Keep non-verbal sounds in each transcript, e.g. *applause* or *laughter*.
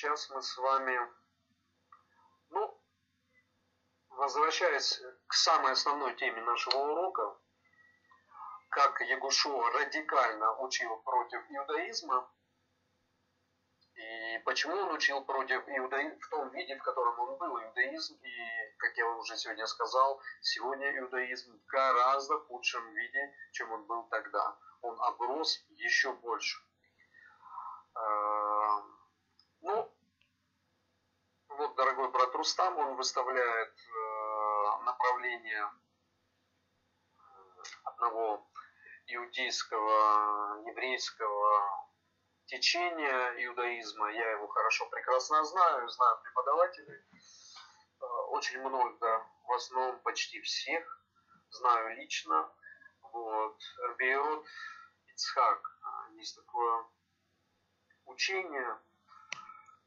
сейчас мы с вами, ну, возвращаясь к самой основной теме нашего урока, как Ягушо радикально учил против иудаизма, и почему он учил против иудаизма в том виде, в котором он был иудаизм, и, как я уже сегодня сказал, сегодня иудаизм в гораздо худшем виде, чем он был тогда. Он оброс еще больше. Ну, вот, дорогой брат Рустам, он выставляет э, направление одного иудейского, еврейского течения иудаизма. Я его хорошо, прекрасно знаю, знаю преподавателей. Э, очень много, в основном почти всех, знаю лично. Вот. Бейрут Ицхак. Есть такое учение.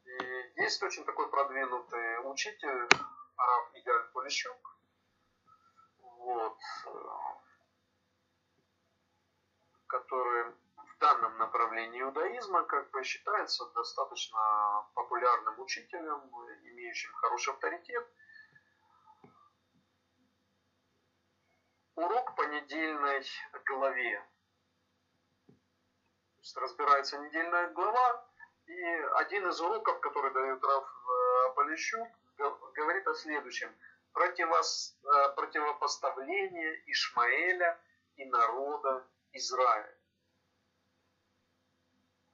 И есть очень такой продвинутый учитель, Араб Игаль Полищук. Вот который в данном направлении иудаизма, как бы считается достаточно популярным учителем, имеющим хороший авторитет. Урок по недельной главе. То есть разбирается недельная глава, и один из уроков, который дает Раф э, Полищук, говорит о следующем. Противос, э, противопоставление Ишмаэля и народа Израиль.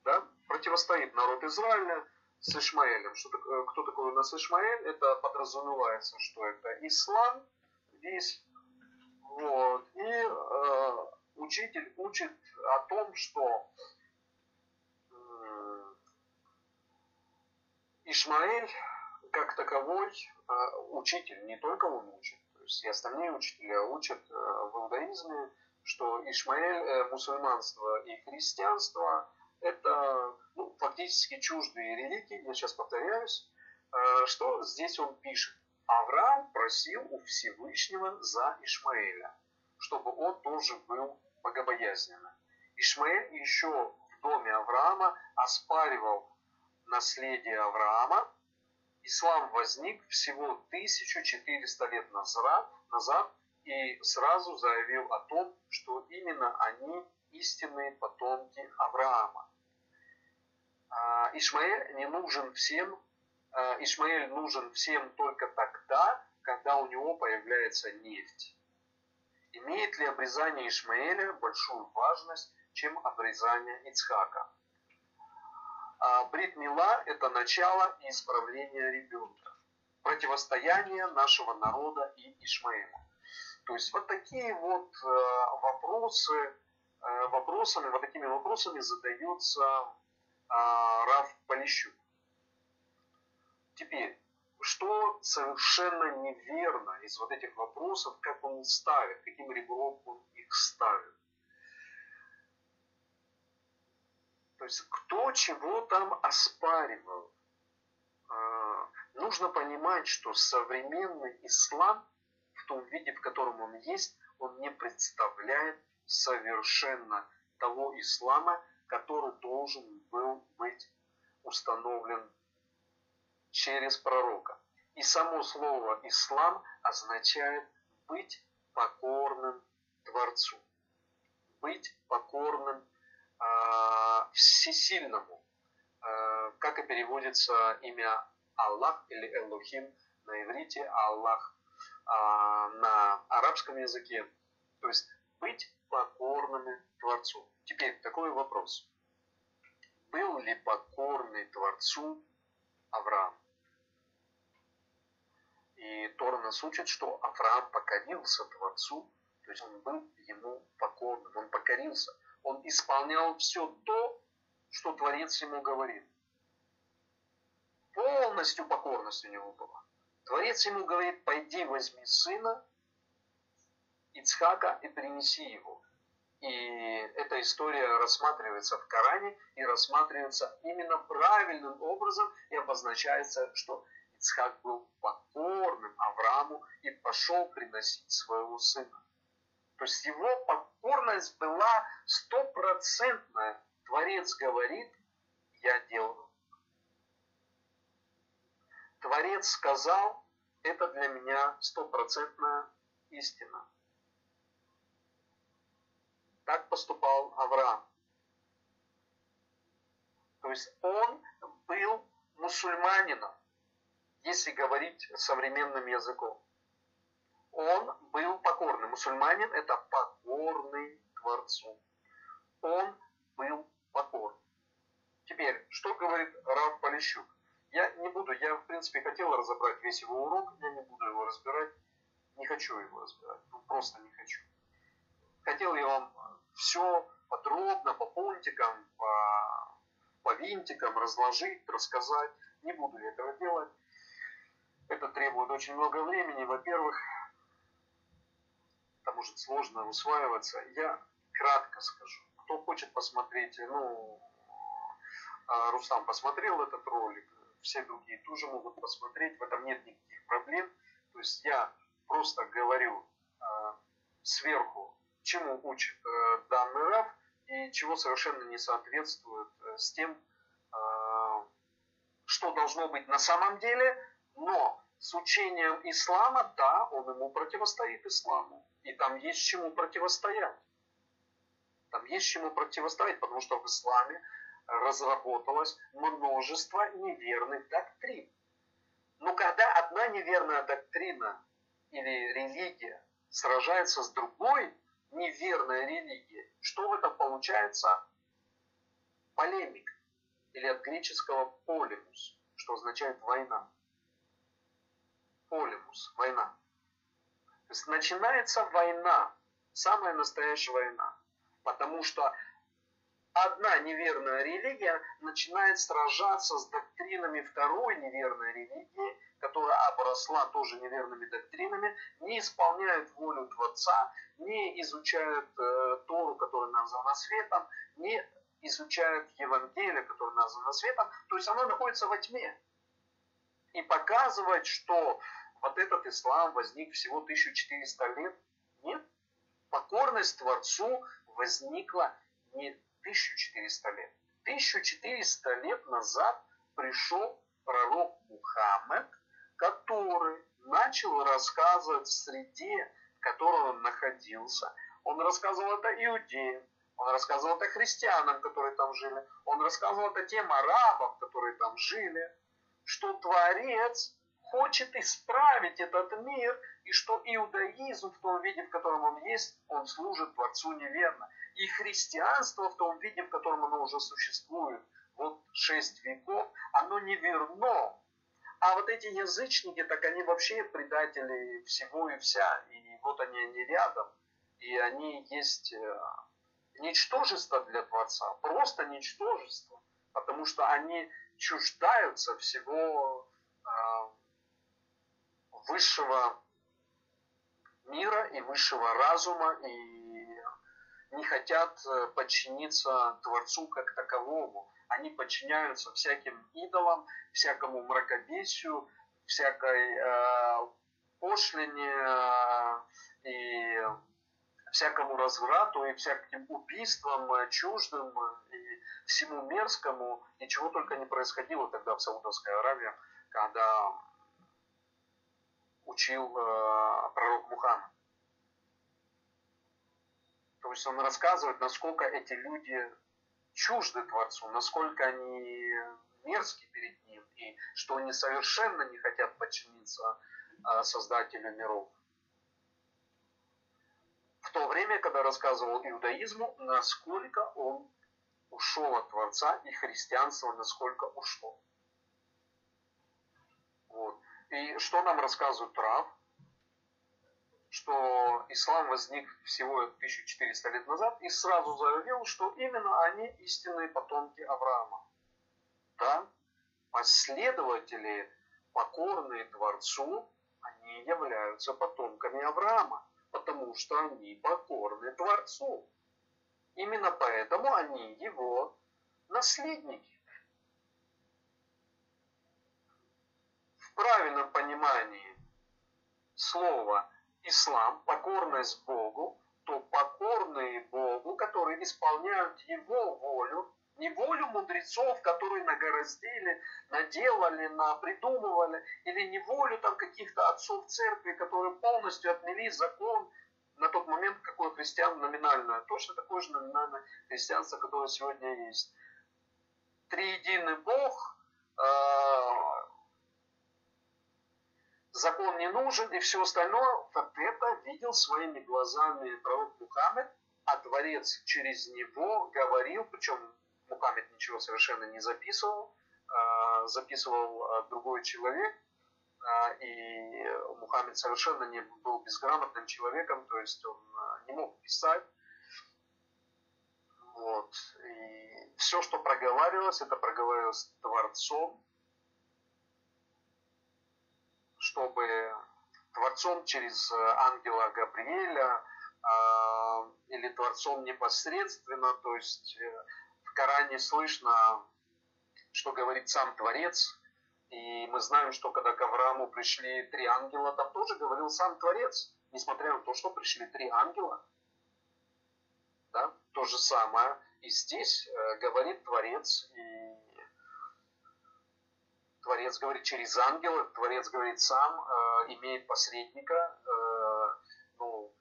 Да? Противостоит народ Израиля с Ишмаэлем. Что, э, кто такой у нас Ишмаэль? Это подразумевается, что это ислам весь. Вот. И э, учитель учит о том, что э, Ишмаэль как таковой э, учитель, не только он учит, то есть и остальные учителя учат э, в иудаизме что Ишмаэль, э, мусульманство и христианство – это ну, фактически чуждые религии, я сейчас повторяюсь, э, что здесь он пишет. Авраам просил у Всевышнего за Ишмаэля, чтобы он тоже был богобоязненным. Ишмаэль еще в доме Авраама оспаривал наследие Авраама. Ислам возник всего 1400 лет назад, и сразу заявил о том, что именно они истинные потомки Авраама. А, Ишмаэль не нужен всем, а, Ишмаэль нужен всем только тогда, когда у него появляется нефть. Имеет ли обрезание Ишмаэля большую важность, чем обрезание Ицхака? А, Брит Мила – это начало и исправление ребенка, противостояние нашего народа и Ишмаэля. То есть вот такие вот э, вопросы, э, вопросами, вот такими вопросами задается э, Раф Полищук. Теперь, что совершенно неверно из вот этих вопросов, как он ставит, каким ребром он их ставит. То есть кто чего там оспаривал. Нужно понимать, что современный ислам том виде, в котором он есть, он не представляет совершенно того ислама, который должен был быть установлен через пророка. И само слово «ислам» означает быть покорным Творцу, быть покорным всесильному, э, как и переводится имя Аллах или Элохим на иврите, Аллах а, на арабском языке. То есть быть покорными Творцу. Теперь такой вопрос. Был ли покорный Творцу Авраам? И Тора нас учит, что Авраам покорился Творцу, то есть он был ему покорным, он покорился. Он исполнял все то, что Творец ему говорил. Полностью покорность у него была. Творец ему говорит, пойди возьми сына Ицхака и принеси его. И эта история рассматривается в Коране и рассматривается именно правильным образом и обозначается, что Ицхак был покорным Аврааму и пошел приносить своего сына. То есть его покорность была стопроцентная. Творец говорит, я делаю. Творец сказал, это для меня стопроцентная истина. Так поступал Авраам. То есть он был мусульманином, если говорить современным языком. Он был покорный. Мусульманин – это покорный Творцу. Он был покорный. Теперь, что говорит Рав Полищук? Я не буду, я в принципе хотел разобрать весь его урок, я не буду его разбирать, не хочу его разбирать, ну просто не хочу. Хотел я вам все подробно, по пунктикам, по, по винтикам разложить, рассказать. Не буду я этого делать. Это требует очень много времени, во-первых. Это может сложно усваиваться. Я кратко скажу. Кто хочет посмотреть, ну, а, Рустам посмотрел этот ролик, все другие тоже могут посмотреть, в этом нет никаких проблем. То есть я просто говорю э, сверху, чему учит э, данный раф и чего совершенно не соответствует э, с тем, э, что должно быть на самом деле, но с учением ислама, да, он ему противостоит исламу. И там есть чему противостоять. Там есть чему противостоять, потому что в исламе разработалось множество неверных доктрин. Но когда одна неверная доктрина или религия сражается с другой неверной религией, что в этом получается? Полемик. Или от греческого полемус, что означает война. Полемус, война. То есть начинается война, самая настоящая война. Потому что одна неверная религия начинает сражаться с доктринами второй неверной религии, которая обросла тоже неверными доктринами, не исполняют волю Творца, не изучают э, Тору, которая названа светом, не изучают Евангелие, которое названо светом, то есть оно находится во тьме. И показывать, что вот этот ислам возник всего 1400 лет, нет. Покорность Творцу возникла не 1400 лет. 1400 лет назад пришел пророк Мухаммед, который начал рассказывать в среде, в которой он находился. Он рассказывал это иудеям, он рассказывал это христианам, которые там жили, он рассказывал это тем арабам, которые там жили, что Творец хочет исправить этот мир, и что иудаизм в том виде, в котором он есть, он служит Творцу неверно. И христианство в том виде, в котором оно уже существует, вот шесть веков, оно неверно. А вот эти язычники, так они вообще предатели всего и вся. И вот они, они рядом. И они есть э, ничтожество для Творца. Просто ничтожество. Потому что они чуждаются всего высшего мира и высшего разума и не хотят э, подчиниться Творцу как таковому. Они подчиняются всяким идолам, всякому мракобесию, всякой э, пошлине э, и всякому разврату и всяким убийствам э, чуждым и всему мерзкому, и чего только не происходило тогда в Саудовской Аравии, когда учил э, пророк Мухаммад. То есть он рассказывает, насколько эти люди чужды Творцу, насколько они мерзки перед Ним, и что они совершенно не хотят подчиниться э, Создателю миров. В то время, когда рассказывал иудаизму, насколько он ушел от Творца, и христианство насколько ушло. Вот. И что нам рассказывает Рав? Что ислам возник всего 1400 лет назад и сразу заявил, что именно они истинные потомки Авраама. Да? Последователи, покорные Творцу, они являются потомками Авраама, потому что они покорны Творцу. Именно поэтому они его наследники. Правильном понимании слова ислам, покорность Богу, то покорные Богу, которые исполняют Его волю, Не волю мудрецов, которые нагороздили, наделали, напридумывали, или не волю там каких-то отцов церкви, которые полностью отмели закон на тот момент, какое христиан номинальное. Точно такое же номинальное христианство, которое сегодня есть. Триединый Бог, а, закон не нужен и все остальное, вот это видел своими глазами пророк Мухаммед, а Творец через него говорил, причем Мухаммед ничего совершенно не записывал, а, записывал а, другой человек, а, и Мухаммед совершенно не был безграмотным человеком, то есть он не мог писать. Вот. И все, что проговаривалось, это проговаривалось Творцом, чтобы Творцом через ангела Габриэля или Творцом непосредственно, то есть э, Коране слышно, что говорит сам Творец, и мы знаем, что когда к Аврааму пришли три ангела, там тоже говорил сам Творец, несмотря на то, что пришли три ангела. Да? То же самое и здесь э, говорит Творец, и Творец говорит через ангела, Творец говорит сам, э, имеет посредника, э, ну,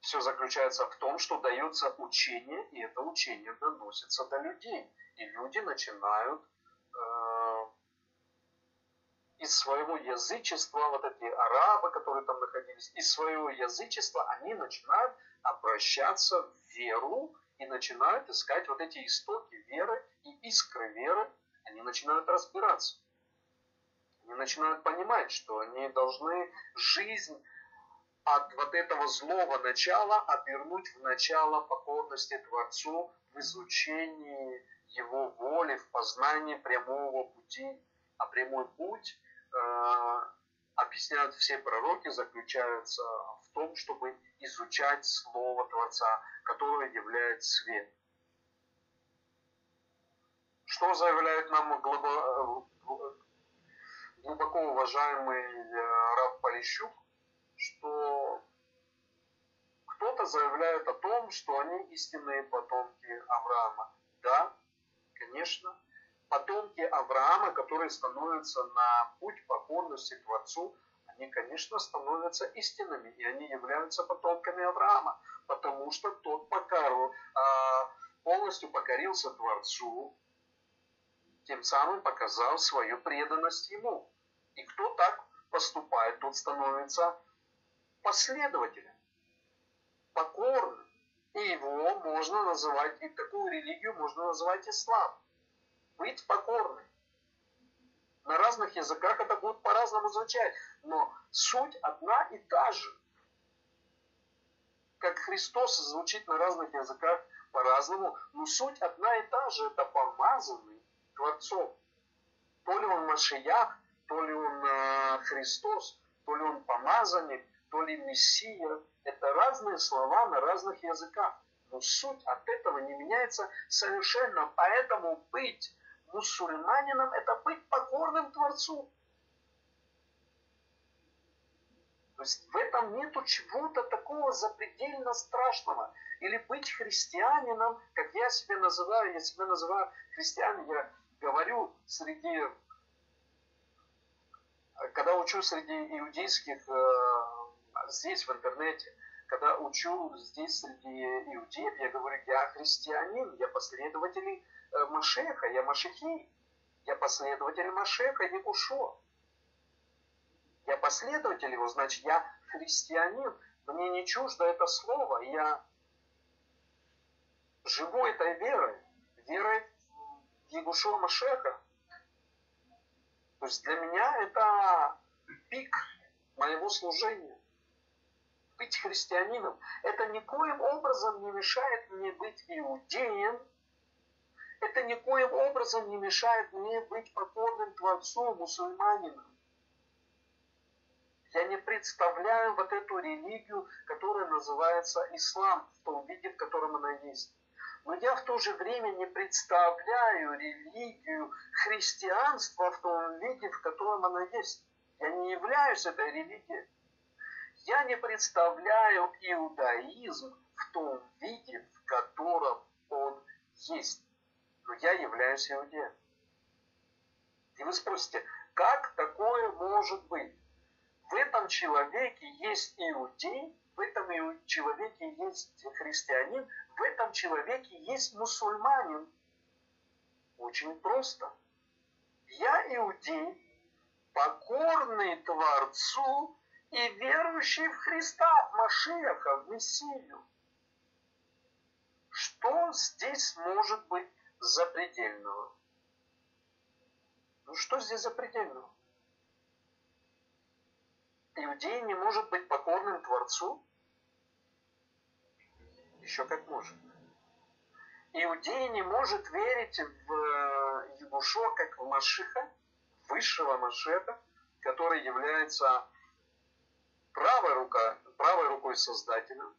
все заключается в том, что дается учение, и это учение доносится до людей. И люди начинают э, из своего язычества, вот эти арабы, которые там находились, из своего язычества они начинают обращаться в веру и начинают искать вот эти истоки веры и искры веры. Они начинают разбираться. Они начинают понимать, что они должны жизнь от вот этого злого начала обернуть в начало покорности Творцу в изучении Его воли, в познании прямого пути. А прямой путь, э, объясняют все пророки, заключается в том, чтобы изучать Слово Творца, которое является свет. Что заявляет нам глубоко, глубоко уважаемый э, Рав Полищук? что кто-то заявляет о том, что они истинные потомки Авраама. Да, конечно, потомки Авраама, которые становятся на путь покорности Творцу, они, конечно, становятся истинными, и они являются потомками Авраама, потому что тот покору, а, полностью покорился Творцу, тем самым показал свою преданность Ему. И кто так поступает, тот становится последователем, покорным. И его можно называть, и такую религию можно называть ислам. Быть покорным. На разных языках это будет по-разному звучать, но суть одна и та же. Как Христос звучит на разных языках по-разному, но суть одна и та же. Это помазанный Творцом. То ли он Машиях, то ли он э, Христос, то ли он помазанник, то ли Мессия. Это разные слова на разных языках. Но суть от этого не меняется совершенно. Поэтому быть мусульманином – это быть покорным Творцу. То есть в этом нету чего-то такого запредельно страшного. Или быть христианином, как я себя называю, я себя называю христианином, я говорю среди, когда учу среди иудейских э, здесь, в интернете, когда учу здесь среди иудеев, я говорю, я христианин, я последователь э, Машеха, я Машехи, я последователь Машеха, Ягушо. Я последователь его, значит, я христианин, мне не чуждо это слово, я живу этой верой, верой Ягушо Машеха. То есть для меня это пик моего служения быть христианином, это никоим образом не мешает мне быть иудеем, это никоим образом не мешает мне быть покорным Творцу, мусульманином. Я не представляю вот эту религию, которая называется ислам, в том виде, в котором она есть. Но я в то же время не представляю религию христианства в том виде, в котором она есть. Я не являюсь этой религией. Я не представляю иудаизм в том виде, в котором он есть. но я являюсь иудеем. И вы спросите, как такое может быть? В этом человеке есть иудей, в этом человеке есть христианин, в этом человеке есть мусульманин. Очень просто. Я иудей, покорный Творцу и верующий в Христа, в Машиаха, в Мессию. Что здесь может быть запредельного? Ну что здесь запредельного? Иудей не может быть покорным Творцу? Еще как может. Иудей не может верить в Ягушо как в Машиха, высшего Машеха, который является правой, рука, правой рукой Создателя,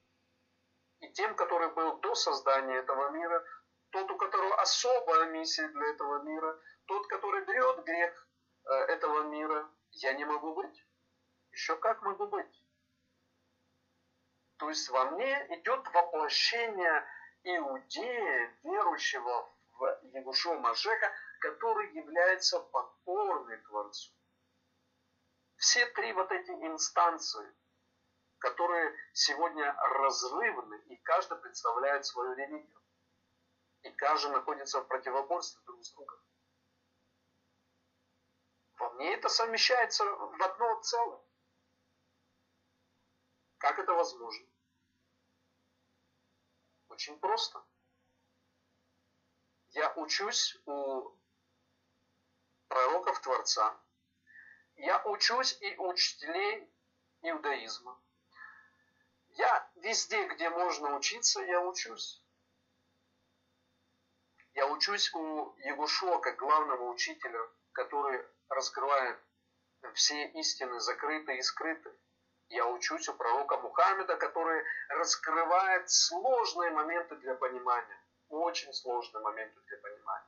и тем, который был до создания этого мира, тот, у которого особая миссия для этого мира, тот, который берет грех э, этого мира, я не могу быть. Еще как могу быть. То есть во мне идет воплощение иудея, верующего в Ягушо Машеха, который является покорный Творцу. Все три вот эти инстанции, которые сегодня разрывны, и каждый представляет свою религию. И каждый находится в противоборстве друг с другом. Во мне это совмещается в одно целое. Как это возможно? Очень просто. Я учусь у пророков Творца. Я учусь и учителей иудаизма. Я везде, где можно учиться, я учусь. Я учусь у Егушуа как главного учителя, который раскрывает все истины, закрытые и скрытые. Я учусь у пророка Мухаммеда, который раскрывает сложные моменты для понимания. Очень сложные моменты для понимания.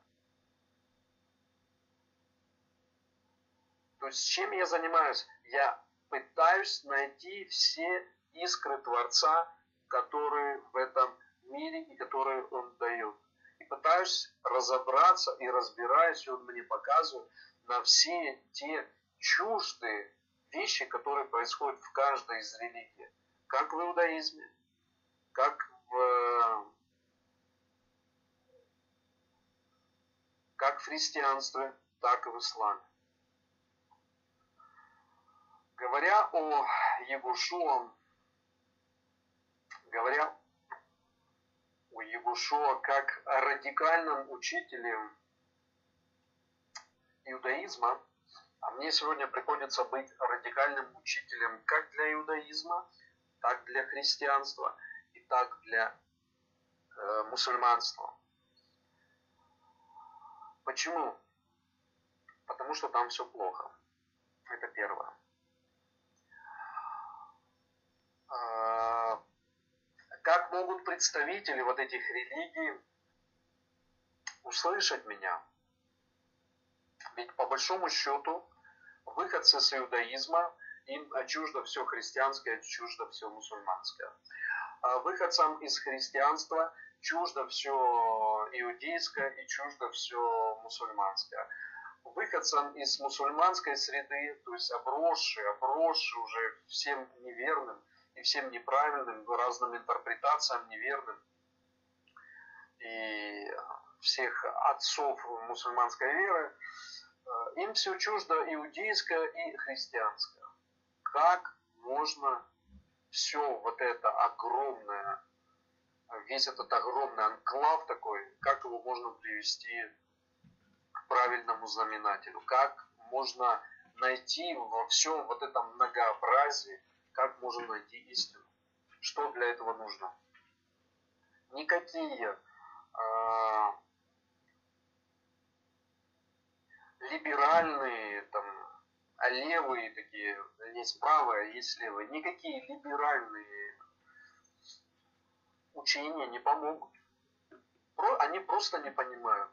То есть чем я занимаюсь? Я пытаюсь найти все искры Творца, которые в этом мире и которые Он дает. И пытаюсь разобраться и разбираюсь, и Он мне показывает на все те чуждые вещи, которые происходят в каждой из религий. Как в иудаизме, как в, как в христианстве, так и в исламе. Говоря о Егушуа, говоря о Егушуа как о радикальном учителе иудаизма, а мне сегодня приходится быть радикальным учителем как для иудаизма, так для христианства и так для э, мусульманства. Почему? Потому что там все плохо. Это первое. А, как могут представители вот этих религий услышать меня? Ведь по большому счету выходцы с иудаизма, им чуждо все христианское, чуждо все мусульманское. А выходцам из христианства чуждо все иудейское и чуждо все мусульманское. Выходцам из мусульманской среды, то есть обросшие, обросшие уже всем неверным, и всем неправильным, разным интерпретациям неверным. И всех отцов мусульманской веры, им все чуждо иудейское и христианское. Как можно все вот это огромное, весь этот огромный анклав такой, как его можно привести к правильному знаменателю? Как можно найти во всем вот этом многообразии как можем найти истину? Что для этого нужно? Никакие э, либеральные, там, а левые такие, есть правые, есть левые, никакие либеральные учения не помогут. Они просто не понимают.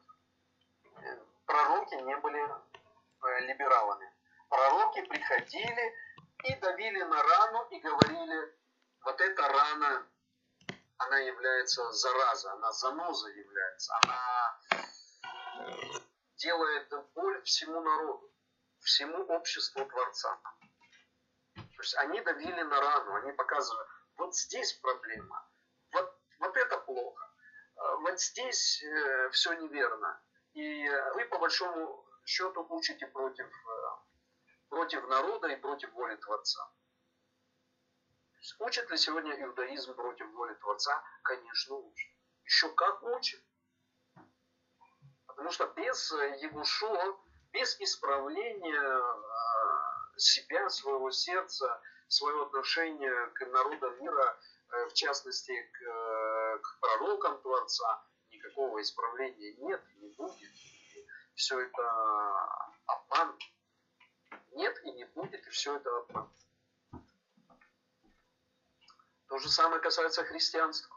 Пророки не были э, либералами. Пророки приходили и давили на рану и говорили, вот эта рана, она является заразой, она занозой является, она делает боль всему народу, всему обществу Творца. То есть они давили на рану, они показывали, вот здесь проблема, вот, вот это плохо, а вот здесь э, все неверно. И вы по большому счету учите против, э, против народа и против воли Творца. Учит ли сегодня иудаизм против воли Творца? Конечно, учит. Еще как учит. Потому что без Егушо, без исправления а, себя, своего сердца, своего отношения к народам мира, э, в частности к, к пророкам Творца, никакого исправления нет и не будет. все это обман. Нет и не будет, и все это обман. То же самое касается христианства.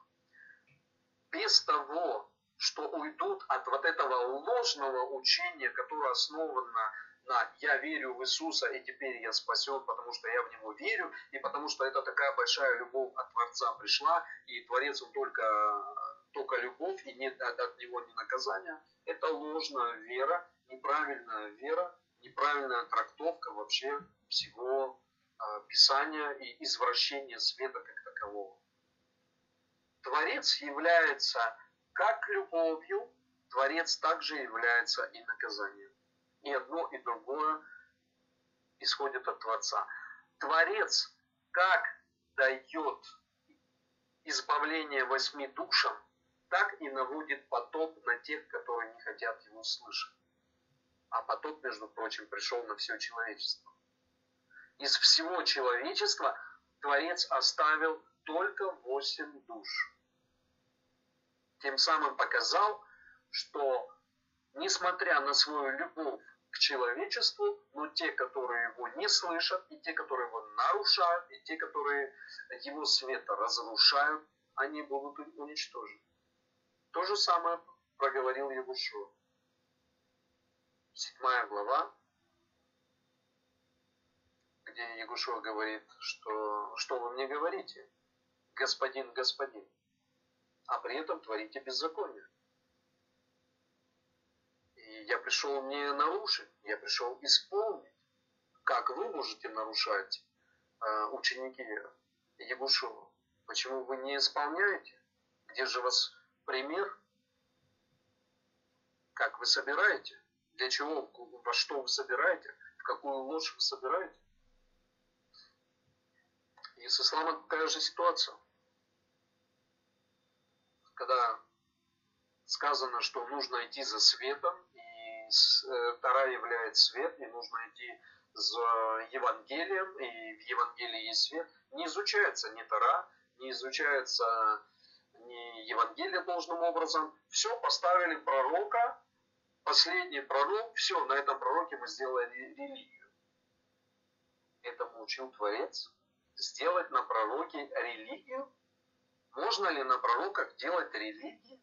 Без того, что уйдут от вот этого ложного учения, которое основано на «я верю в Иисуса, и теперь я спасен, потому что я в Него верю, и потому что это такая большая любовь от Творца пришла, и Творец он только, только любовь, и нет от Него ни наказания». Это ложная вера, неправильная вера, неправильная трактовка вообще всего а, Писания и извращение света как такового. Творец является как любовью, Творец также является и наказанием. И одно, и другое исходит от Творца. Творец как дает избавление восьми душам, так и наводит потоп на тех, которые не хотят его слышать. А потоп, между прочим, пришел на все человечество. Из всего человечества Творец оставил только восемь душ. Тем самым показал, что несмотря на свою любовь к человечеству, но те, которые его не слышат, и те, которые его нарушают, и те, которые его света разрушают, они будут уничтожены. То же самое проговорил Егушуа. Седьмая глава, где Егушуа говорит, что, что вы мне говорите, господин, господин, а при этом творите беззаконие. И я пришел не нарушить, я пришел исполнить. Как вы можете нарушать э, ученики Егушева? Почему вы не исполняете? Где же у вас пример? Как вы собираете? Для чего? Во что вы собираете? В какую ложь вы собираете? И с исламом такая же ситуация. Когда сказано, что нужно идти за светом, и э, Тара является свет, и нужно идти за Евангелием, и в Евангелии есть свет, не изучается ни Тара, не изучается ни Евангелие должным образом. Все, поставили пророка, последний пророк, все, на этом пророке мы сделали религию. Этому учил Творец сделать на пророке религию? Можно ли на пророках делать религию?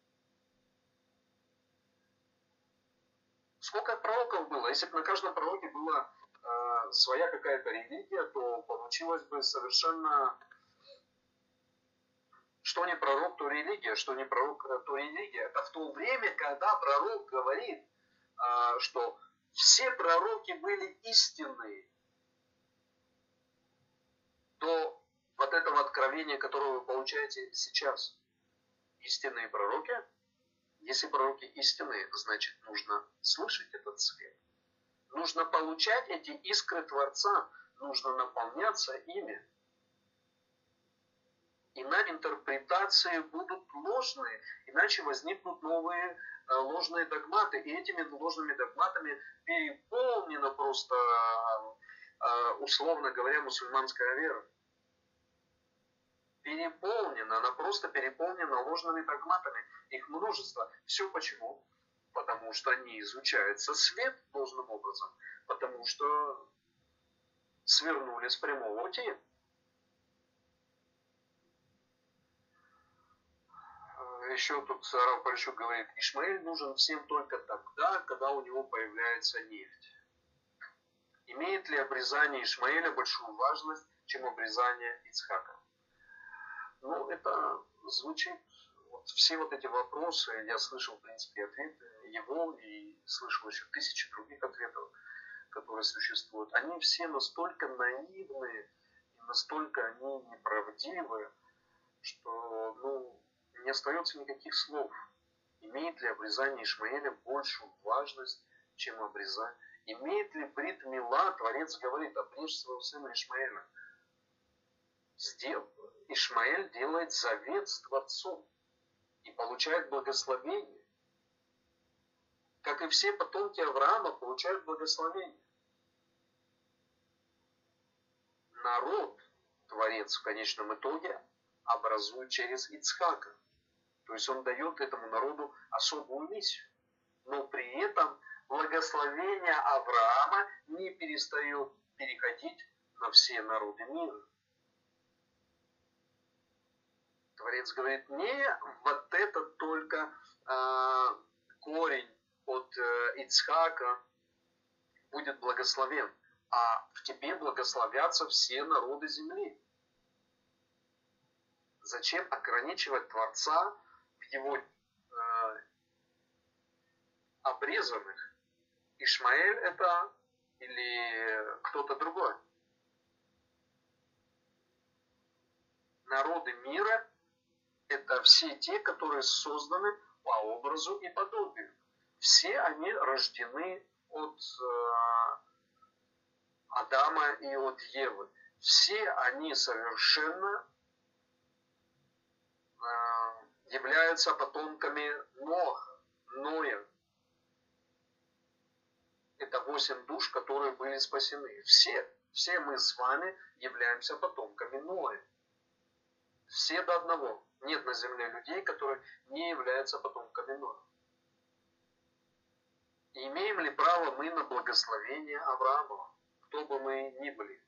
Сколько пророков было? Если бы на каждом пророке была э, своя какая-то религия, то получилось бы совершенно что не пророк, то религия, что не пророк, то религия. Это в то время, когда пророк говорит, э, что все пророки были истинные, то вот этого откровения, которое вы получаете сейчас, истинные пророки, если пророки истинные, значит нужно слышать этот свет. Нужно получать эти искры Творца, нужно наполняться ими. Иначе интерпретации будут ложные, иначе возникнут новые э, ложные догматы. И этими ложными догматами переполнено просто а, условно говоря, мусульманская вера. Переполнена, она просто переполнена ложными догматами. Их множество. Все почему? Потому что не изучается свет должным образом. Потому что свернули с прямого пути. Еще тут Сарав Парищук говорит, Ишмаэль нужен всем только тогда, когда у него появляется нефть. Имеет ли обрезание Ишмаэля большую важность, чем обрезание Ицхака? Ну, это звучит, вот все вот эти вопросы, я слышал, в принципе, ответы его и слышал еще тысячи других ответов, которые существуют. Они все настолько наивные и настолько они неправдивы, что ну, не остается никаких слов. Имеет ли обрезание Ишмаэля большую важность, чем обрезание? Имеет ли Брит Мила, Творец говорит, обрежь своего сына Ишмаэля? Сдел... Ишмаэль делает завет с Творцом и получает благословение. Как и все потомки Авраама получают благословение. Народ, Творец в конечном итоге, образует через Ицхака. То есть он дает этому народу особую миссию. Но при этом благословение Авраама не перестает переходить на все народы мира. Творец говорит, не вот это только э, корень от э, Ицхака будет благословен, а в тебе благословятся все народы земли. Зачем ограничивать Творца в его э, обрезанных? Ишмаэль это или кто-то другой? Народы мира это все те, которые созданы по образу и подобию. Все они рождены от э, Адама и от Евы. Все они совершенно э, являются потомками Ноха, Ноя. Это восемь душ, которые были спасены. Все, все мы с вами являемся потомками Ноя. Все до одного. Нет на земле людей, которые не являются потомками Ноя. Имеем ли право мы на благословение Авраама, кто бы мы ни были?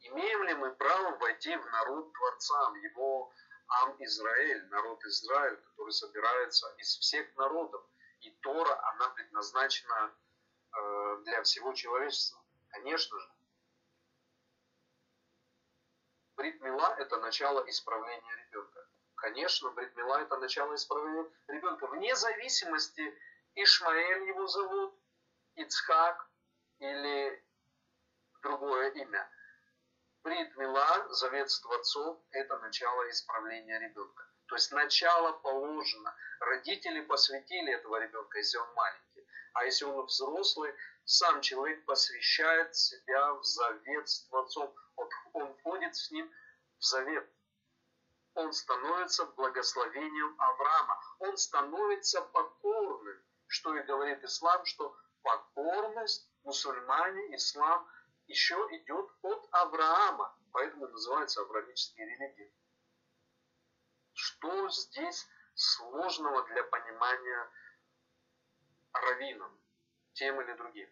Имеем ли мы право войти в народ Творца, в его Ам Израиль, народ Израиль, который собирается из всех народов? И Тора, она предназначена э, для всего человечества. Конечно же. Бритмила – это начало исправления ребенка. Конечно, Бритмила – это начало исправления ребенка. Вне зависимости, Ишмаэль его зовут, Ицхак или другое имя. Бритмила, завет с Творцом – это начало исправления ребенка. То есть начало положено. Родители посвятили этого ребенка, если он маленький. А если он взрослый, сам человек посвящает себя в завет с Творцом. Он входит с ним в завет. Он становится благословением Авраама. Он становится покорным. Что и говорит ислам, что покорность, мусульмане, ислам еще идет от Авраама. Поэтому называется авраамические религии. Что здесь сложного для понимания раввинам, тем или другим?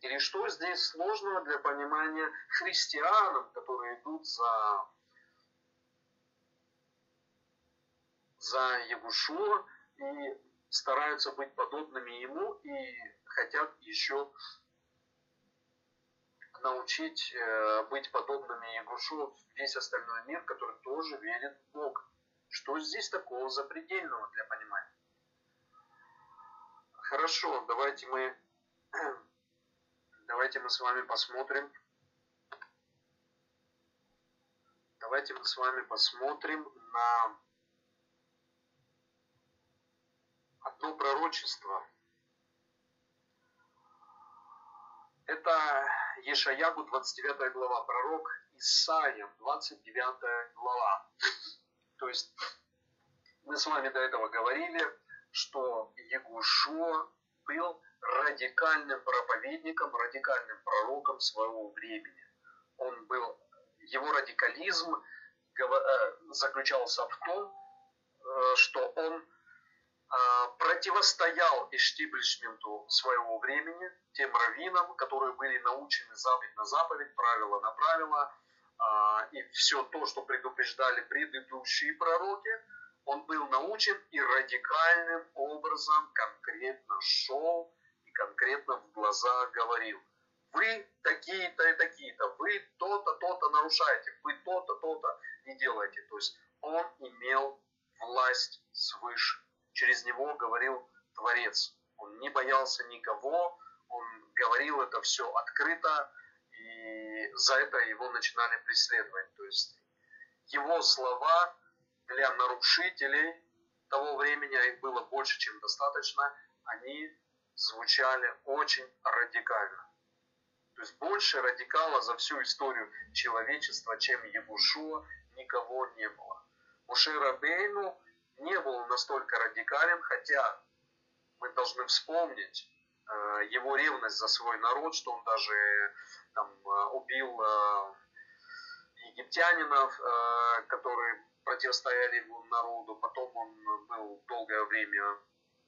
Или что здесь сложного для понимания христианам, которые идут за, за Ягушуа и стараются быть подобными ему и хотят еще научить э, быть подобными Ягушу весь остальной мир, который тоже верит в Бога. Что здесь такого запредельного для понимания? Хорошо, давайте мы *clears throat* Давайте мы с вами посмотрим. Давайте мы с вами посмотрим на одно пророчество. Это Ешаягу 29 глава, пророк Исаия 29 глава. То есть мы с вами до этого говорили, что Егушо был радикальным проповедником, радикальным пророком своего времени. Он был, его радикализм э, заключался в том, э, что он противостоял эштиблишменту своего времени, тем раввинам, которые были научены заповедь на заповедь, правило на правило, и все то, что предупреждали предыдущие пророки, он был научен и радикальным образом конкретно шел конкретно в глаза говорил, вы такие-то и такие-то, вы то-то, то-то нарушаете, вы то-то, то-то не делаете. То есть он имел власть свыше. Через него говорил Творец. Он не боялся никого, он говорил это все открыто, и за это его начинали преследовать. То есть его слова для нарушителей того времени, а их было больше, чем достаточно, они звучали очень радикально. То есть больше радикала за всю историю человечества, чем Егушуа, никого не было. Муше Рабейну не был настолько радикален, хотя мы должны вспомнить э, его ревность за свой народ, что он даже там, э, убил э, египтянинов, э, которые противостояли его народу. Потом он был долгое время,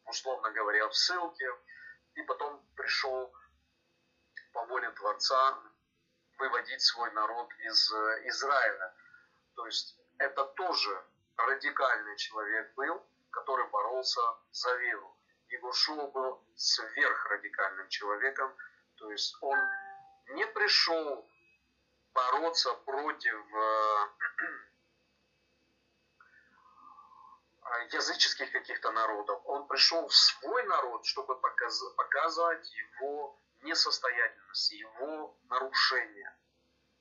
условно говоря, в ссылке. И потом пришел по воле Творца выводить свой народ из э, Израиля. То есть это тоже радикальный человек был, который боролся за веру. Егошуа был сверхрадикальным человеком, то есть он не пришел бороться против э, *clears throat* языческих каких-то народов. Он пришел в свой народ, чтобы показывать его несостоятельность, его нарушение.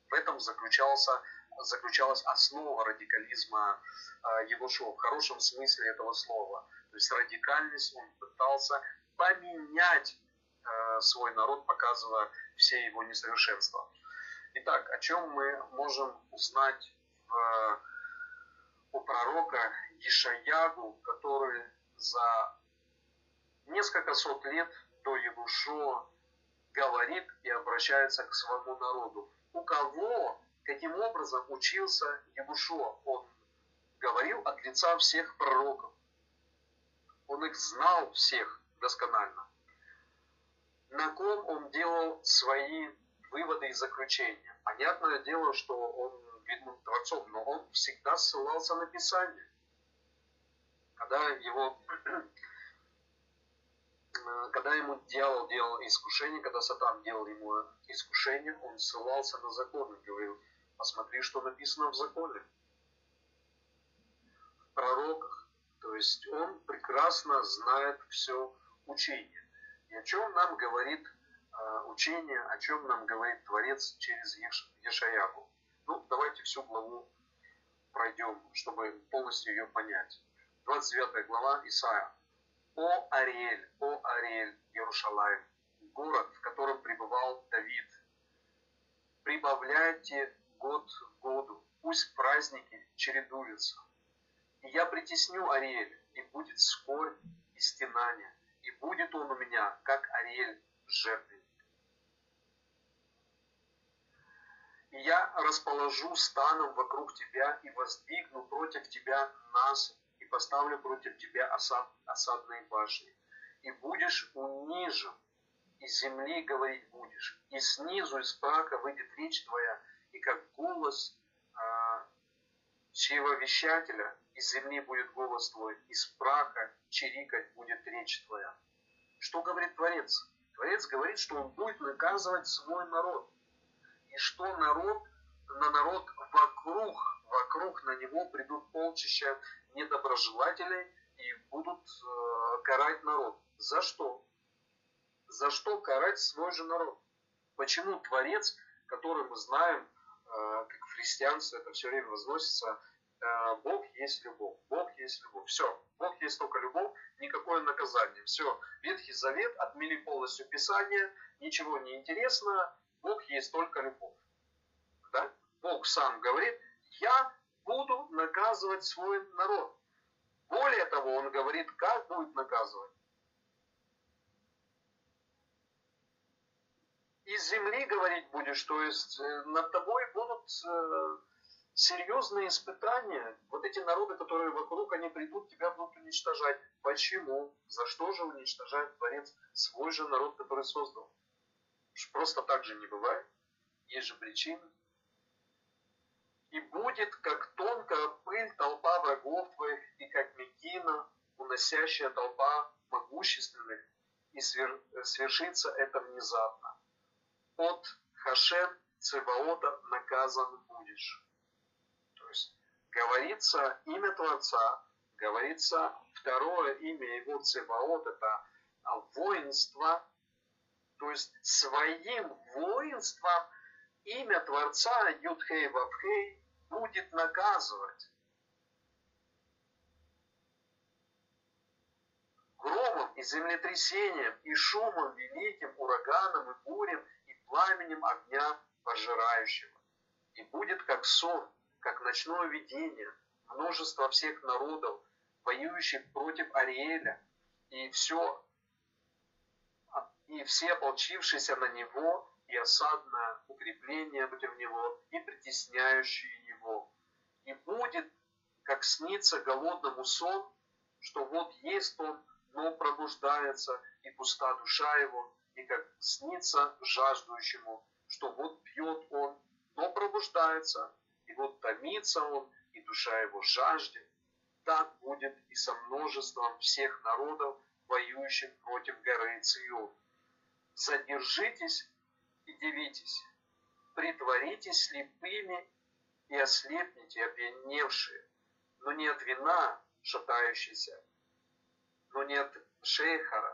В этом заключался, заключалась основа радикализма э, Егошева в хорошем смысле этого слова. То есть радикальность он пытался поменять э, свой народ, показывая все его несовершенства. Итак, о чем мы можем узнать в, у пророка Ишаягу, который за несколько сот лет до Егушо говорит и обращается к своему народу. У кого, каким образом учился Егушо? Он говорил от лица всех пророков. Он их знал всех досконально. На ком он делал свои выводы и заключения. Понятное дело, что он видным творцом, но он всегда ссылался на Писание. Когда его *clears throat* когда ему дьявол делал искушение, когда Сатан делал ему искушение, он ссылался на закон и говорил, посмотри, что написано в законе, в пророках. То есть он прекрасно знает все учение. И о чем нам говорит э, учение, о чем нам говорит Творец через Еш. Ну, давайте всю главу пройдем, чтобы полностью ее понять. 29 глава Исаия. О Ариэль, о Ариэль, Иерушалаем, город, в котором пребывал Давид. Прибавляйте год к году, пусть праздники чередуются. И я притесню Ариэль, и будет скорбь и стенание, и будет он у меня, как Ариэль, жертвенник. И я расположу станом вокруг тебя и воздвигну против тебя нас поставлю против тебя осад, осадные башни, и будешь унижен, и земли говорить будешь, и снизу из прака выйдет речь твоя, и как голос а, чревовещателя из земли будет голос твой, из прака чирикать будет речь твоя. Что говорит Творец? Творец говорит, что он будет наказывать свой народ. И что народ, на народ вокруг, вокруг на него придут полчища недоброжелателей и будут э, карать народ. За что? За что карать свой же народ? Почему Творец, который мы знаем, как в это все время возносится, э, Бог есть любовь, Бог есть любовь. Все, Бог есть только любовь, никакое наказание. Все, Ветхий Завет, отмели полностью Писание, ничего не интересно, Бог есть только любовь. Да? Бог сам говорит, я буду наказывать свой народ. Более того, он говорит, как будет наказывать. Из земли говорить будешь, то есть э, над тобой будут э, серьезные испытания. Вот эти народы, которые вокруг, они придут, тебя будут уничтожать. Почему? За что же уничтожает Творец свой же народ, который создал? Просто так же не бывает. Есть же причины и будет, как тонкая пыль, толпа врагов твоих, и как мекина, уносящая толпа могущественных, и свер... свершится это внезапно. От Хашем Цеваота наказан будешь. То есть говорится имя Творца, говорится второе имя его Цеваот, это воинства, то есть своим воинством имя Творца Юдхей Вавхей будет наказывать. Громом и землетрясением, и шумом великим, ураганом и бурем, пламенем огня пожирающего. И будет как сон, как ночное видение, множество всех народов, воюющих против Ариэля, и все, и все ополчившиеся на него, и осадное укрепление против него, и притесняющие его. И будет, как снится голодному сон, что вот есть он, но пробуждается, и пуста душа его, снится жаждущему, что вот пьет он, но пробуждается, и вот томится он, и душа его жаждет. Так будет и со множеством всех народов, воюющих против горы Цион. Задержитесь и дивитесь, притворитесь слепыми и ослепните, опьяневшие, но не от вина шатающейся, но не от шейхара,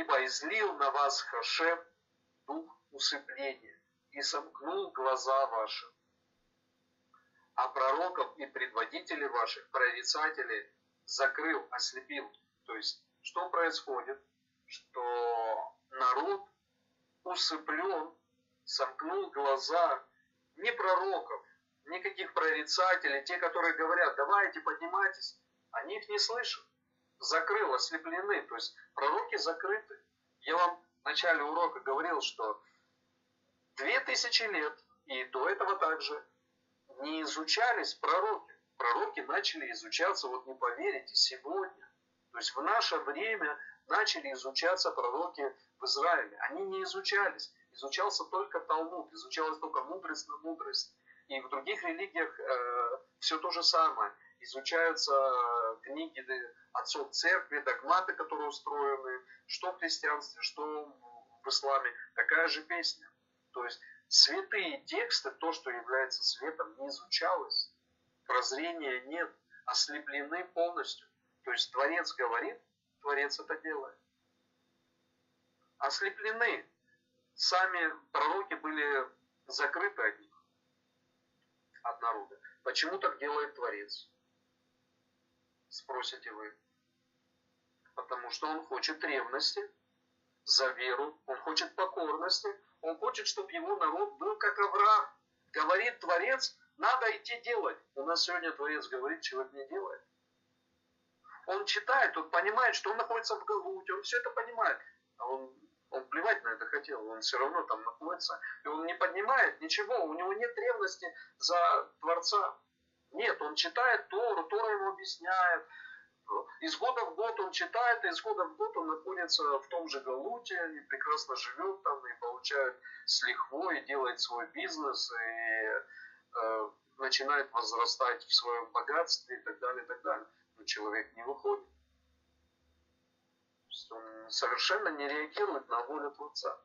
ибо излил на вас Хашем дух усыпления и сомкнул глаза ваши. А пророков и предводителей ваших, прорицателей, закрыл, ослепил. То есть, что происходит? Что народ усыплен, сомкнул глаза не пророков, никаких прорицателей, те, которые говорят, давайте, поднимайтесь, они их не слышат. Закрыл, ослеплены, то есть пророки закрыты. Я вам в начале урока говорил, что две тысячи лет, и до этого также, не изучались пророки. Пророки начали изучаться, вот не поверите, сегодня. То есть в наше время начали изучаться пророки в Израиле. Они не изучались. Изучался только Талмуд, изучалась только мудрость на мудрость. И в других религиях э, все то же самое. Изучаются книги отцов церкви, догматы, которые устроены, что в христианстве, что в исламе. Такая же песня. То есть святые тексты, то, что является светом, не изучалось. Прозрения нет, ослеплены полностью. То есть Творец говорит, Творец это делает. Ослеплены. Сами пророки были закрыты от них, от народа. Почему так делает Творец? Спросите вы. Потому что он хочет ревности за веру, он хочет покорности, он хочет, чтобы его народ был как Авраам. Говорит Творец, надо идти делать. У нас сегодня Творец говорит, человек не делает. Он читает, он понимает, что он находится в Галуте, он все это понимает. А он, он плевать на это хотел, он все равно там находится. И он не поднимает ничего, у него нет ревности за Творца. Нет, он читает Тору, Тора ему объясняет, из года в год он читает, и из года в год он находится в том же Галуте, и прекрасно живет там, и получает с лихвой, и делает свой бизнес, и э, начинает возрастать в своем богатстве и так далее, и так далее. Но человек не выходит. Он совершенно не реагирует на волю Творца.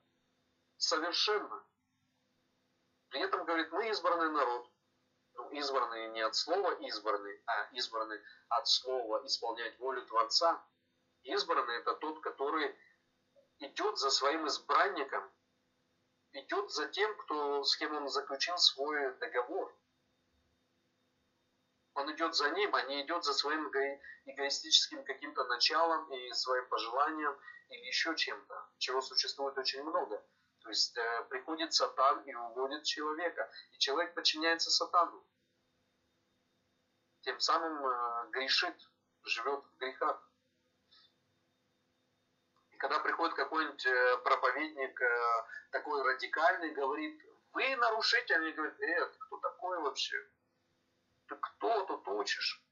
Совершенно. При этом говорит, мы избранный народ ну, избранный не от слова избранный, а избранный от слова исполнять волю Творца. Избранный это тот, который идет за своим избранником, идет за тем, кто, с кем он заключил свой договор. Он идет за ним, а не идет за своим эгоистическим каким-то началом и своим пожеланием или еще чем-то, чего существует очень много. То есть э, приходит сатан и уводит человека, и человек подчиняется сатану. Тем самым э, грешит, живет в грехах. И когда приходит какой-нибудь э, проповедник э, такой радикальный, говорит, вы нарушитель, они говорят, э, кто такой вообще? Ты кто тут учишь?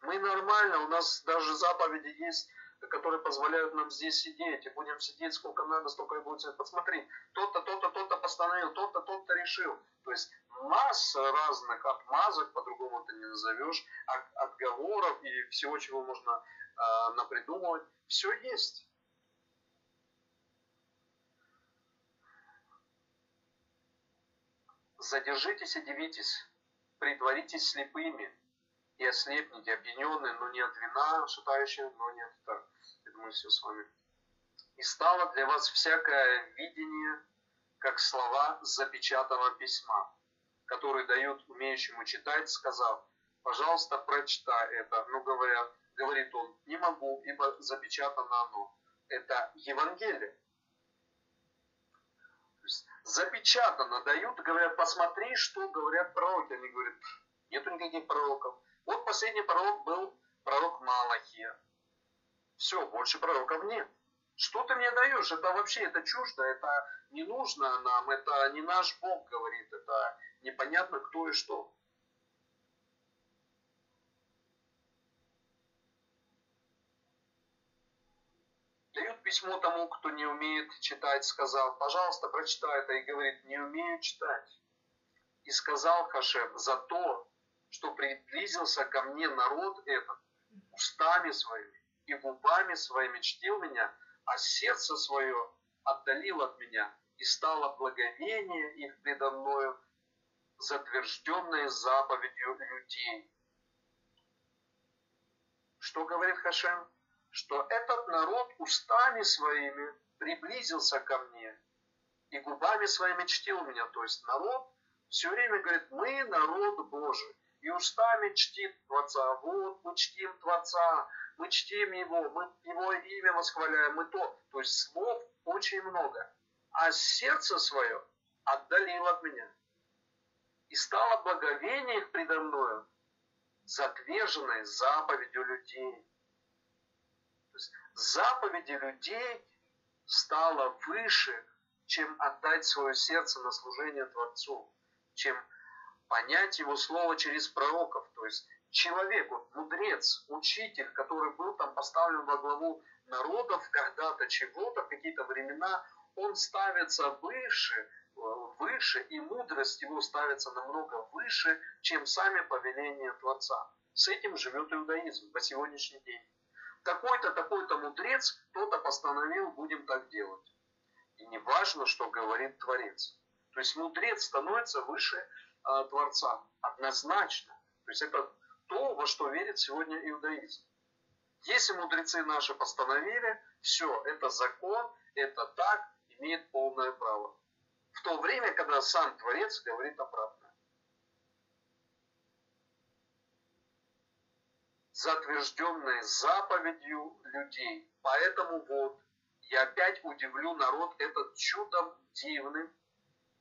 Мы нормально, у нас даже заповеди есть которые позволяют нам здесь сидеть, и будем сидеть сколько надо, столько и будет сидеть. Посмотри, тот-то, тот-то, тот-то постановил, тот-то, тот-то решил. То есть масса разных отмазок, по-другому ты не назовешь, отговоров и всего, чего можно э, напридумывать, все есть. Задержитесь и дивитесь, притворитесь слепыми, и ослепните, опьяненные, но не от вина шатающего, но не от... Так, я думаю, все с вами И стало для вас всякое видение, как слова запечатанного письма, которые дают умеющему читать, сказав, пожалуйста, прочитай это. Но говорят, говорит он, не могу, ибо запечатано оно. Это Евангелие. запечатано дают, говорят, посмотри, что говорят пророки. Они говорят, нету никаких пророков. Вот последний пророк был пророк Малахия. Все, больше пророков нет. Что ты мне даешь? Это вообще, это чуждо, это не нужно нам, это не наш Бог говорит, это непонятно кто и что. Дают письмо тому, кто не умеет читать, сказал, пожалуйста, прочитай это, и говорит, не умею читать. И сказал Хашем, за то, что приблизился ко мне народ этот, устами своими и губами своими чтил меня, а сердце свое отдалил от меня, и стало благовение их предо мною, затвержденное заповедью людей. Что говорит Хашем? Что этот народ устами своими приблизился ко мне, и губами своими чтил меня. То есть народ все время говорит, мы народ Божий и устами чтит Творца. Вот мы чтим Творца, мы чтим Его, мы Его имя восхваляем, мы то. То есть слов очень много. А сердце свое отдалил от меня. И стало благовение их предо мною, затверженной заповедью людей. То есть заповеди людей стало выше, чем отдать свое сердце на служение Творцу, чем понять его слово через пророков. То есть человек, вот, мудрец, учитель, который был там поставлен во главу народов когда-то, чего-то, какие-то времена, он ставится выше, э, выше, и мудрость его ставится намного выше, чем сами повеления Творца. С этим живет иудаизм по сегодняшний день. Такой-то, такой-то мудрец, кто-то постановил, будем так делать. И не важно, что говорит Творец. То есть мудрец становится выше а, Творца. Однозначно. То есть это то, во что верит сегодня иудаизм. Если мудрецы наши постановили, все, это закон, это так, имеет полное право. В то время, когда сам Творец говорит обратное. Затвержденной заповедью людей. Поэтому вот, я опять удивлю народ этот чудом дивным,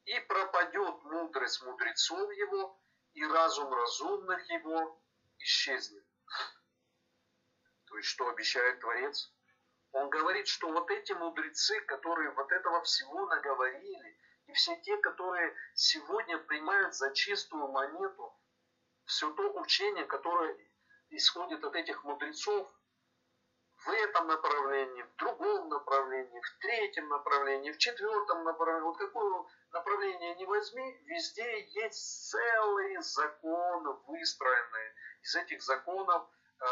и пропадет мудрость мудрецов его, и разум разумных его исчезнет. То есть, что обещает Творец? Он говорит, что вот эти мудрецы, которые вот этого всего наговорили, и все те, которые сегодня принимают за чистую монету все то учение, которое исходит от этих мудрецов, в этом направлении, в другом направлении, в третьем направлении, в четвертом направлении, вот какое направление не возьми, везде есть целые законы выстроенные. Из этих законов э,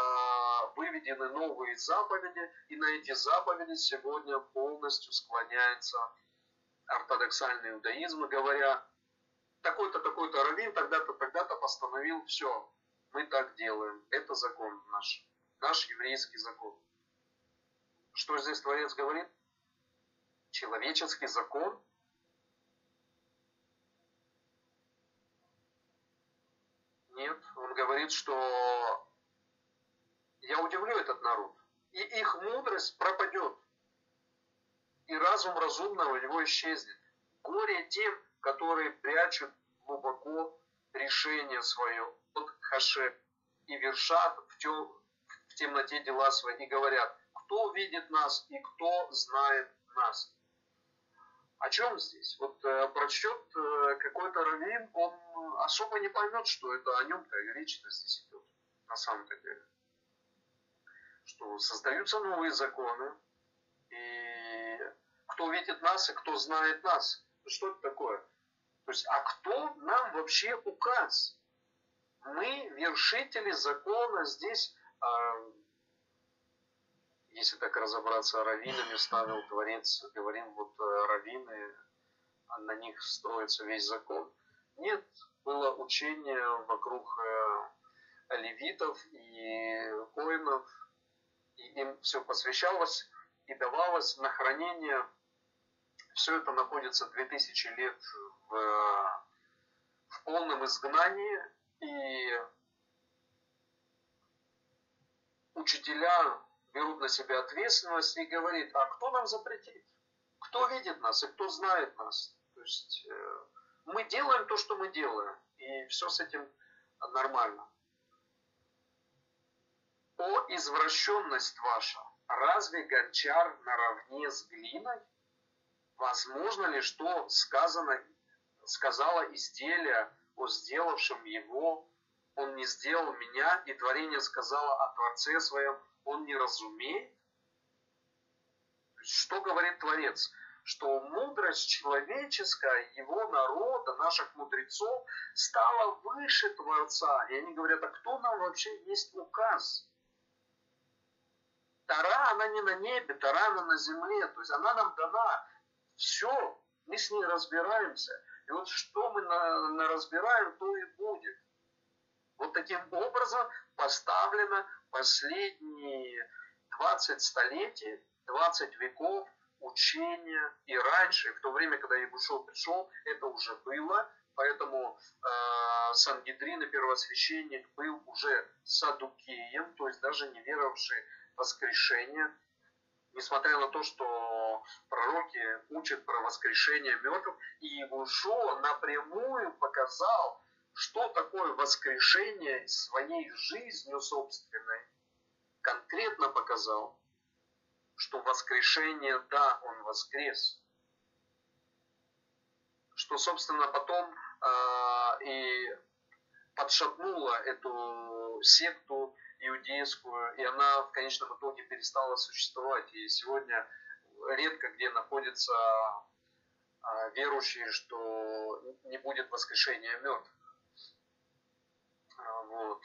выведены новые заповеди, и на эти заповеди сегодня полностью склоняется ортодоксальный иудаизм, говоря, такой-то, такой-то раввин тогда-то, тогда-то постановил, все, мы так делаем, это закон наш, наш еврейский закон. Что здесь Творец говорит? Человеческий закон Нет, он говорит, что я удивлю этот народ, и их мудрость пропадет, и разум разумного его исчезнет. Горе тем, которые прячут глубоко решение свое от Хаше и вершат в темноте дела свои и говорят, кто видит нас и кто знает нас. О чем здесь? Вот э, прочтет э, какой-то раввин, он особо не поймет, что это о нем-то речь-то здесь идет, на самом-то деле. Что создаются новые законы, и кто видит нас и кто знает нас. Что это такое? То есть, а кто нам вообще указ? Мы вершители закона здесь, э, если так разобраться, раввинами ставил Творец, говорим, вот э, раввины, а на них строится весь закон. Нет, было учение вокруг э, левитов и коинов, и им все посвящалось. и давалось на хранение. Все это находится 2000 лет в, в полном изгнании, и учителя берут на себя ответственность и говорит, а кто нам запретит? Кто видит нас и кто знает нас? То есть э, мы делаем то, что мы делаем, и все с этим нормально. О извращенность ваша, разве гончар наравне с глиной? Возможно ли, что сказано, сказала изделие о сделавшем его, он не сделал меня, и творение сказала о Творце своем, он не разумеет? Что говорит Творец? Что мудрость человеческая, его народа, наших мудрецов, стала выше Творца. И они говорят, а кто нам вообще есть указ? Тара, она не на небе, Тара, она на земле. То есть она нам дана. Все, мы с ней разбираемся. И вот что мы на, на разбираем, то и будет. Вот таким образом поставлено последние 20 столетий, 20 веков учения. И раньше, в то время, когда Ягушев пришел, это уже было, поэтому э, Сангидрин и первосвященник был уже садукеем, то есть даже не веровавший в воскрешение, несмотря на то, что пророки учат про воскрешение мертвых, и Ягушо напрямую показал, что такое воскрешение своей жизнью собственной, конкретно показал, что воскрешение, да, он воскрес. Что, собственно, потом э, и подшатнуло эту секту иудейскую, и она в конечном итоге перестала существовать. И сегодня редко где находятся э, верующие, что не будет воскрешения мертвых. Вот.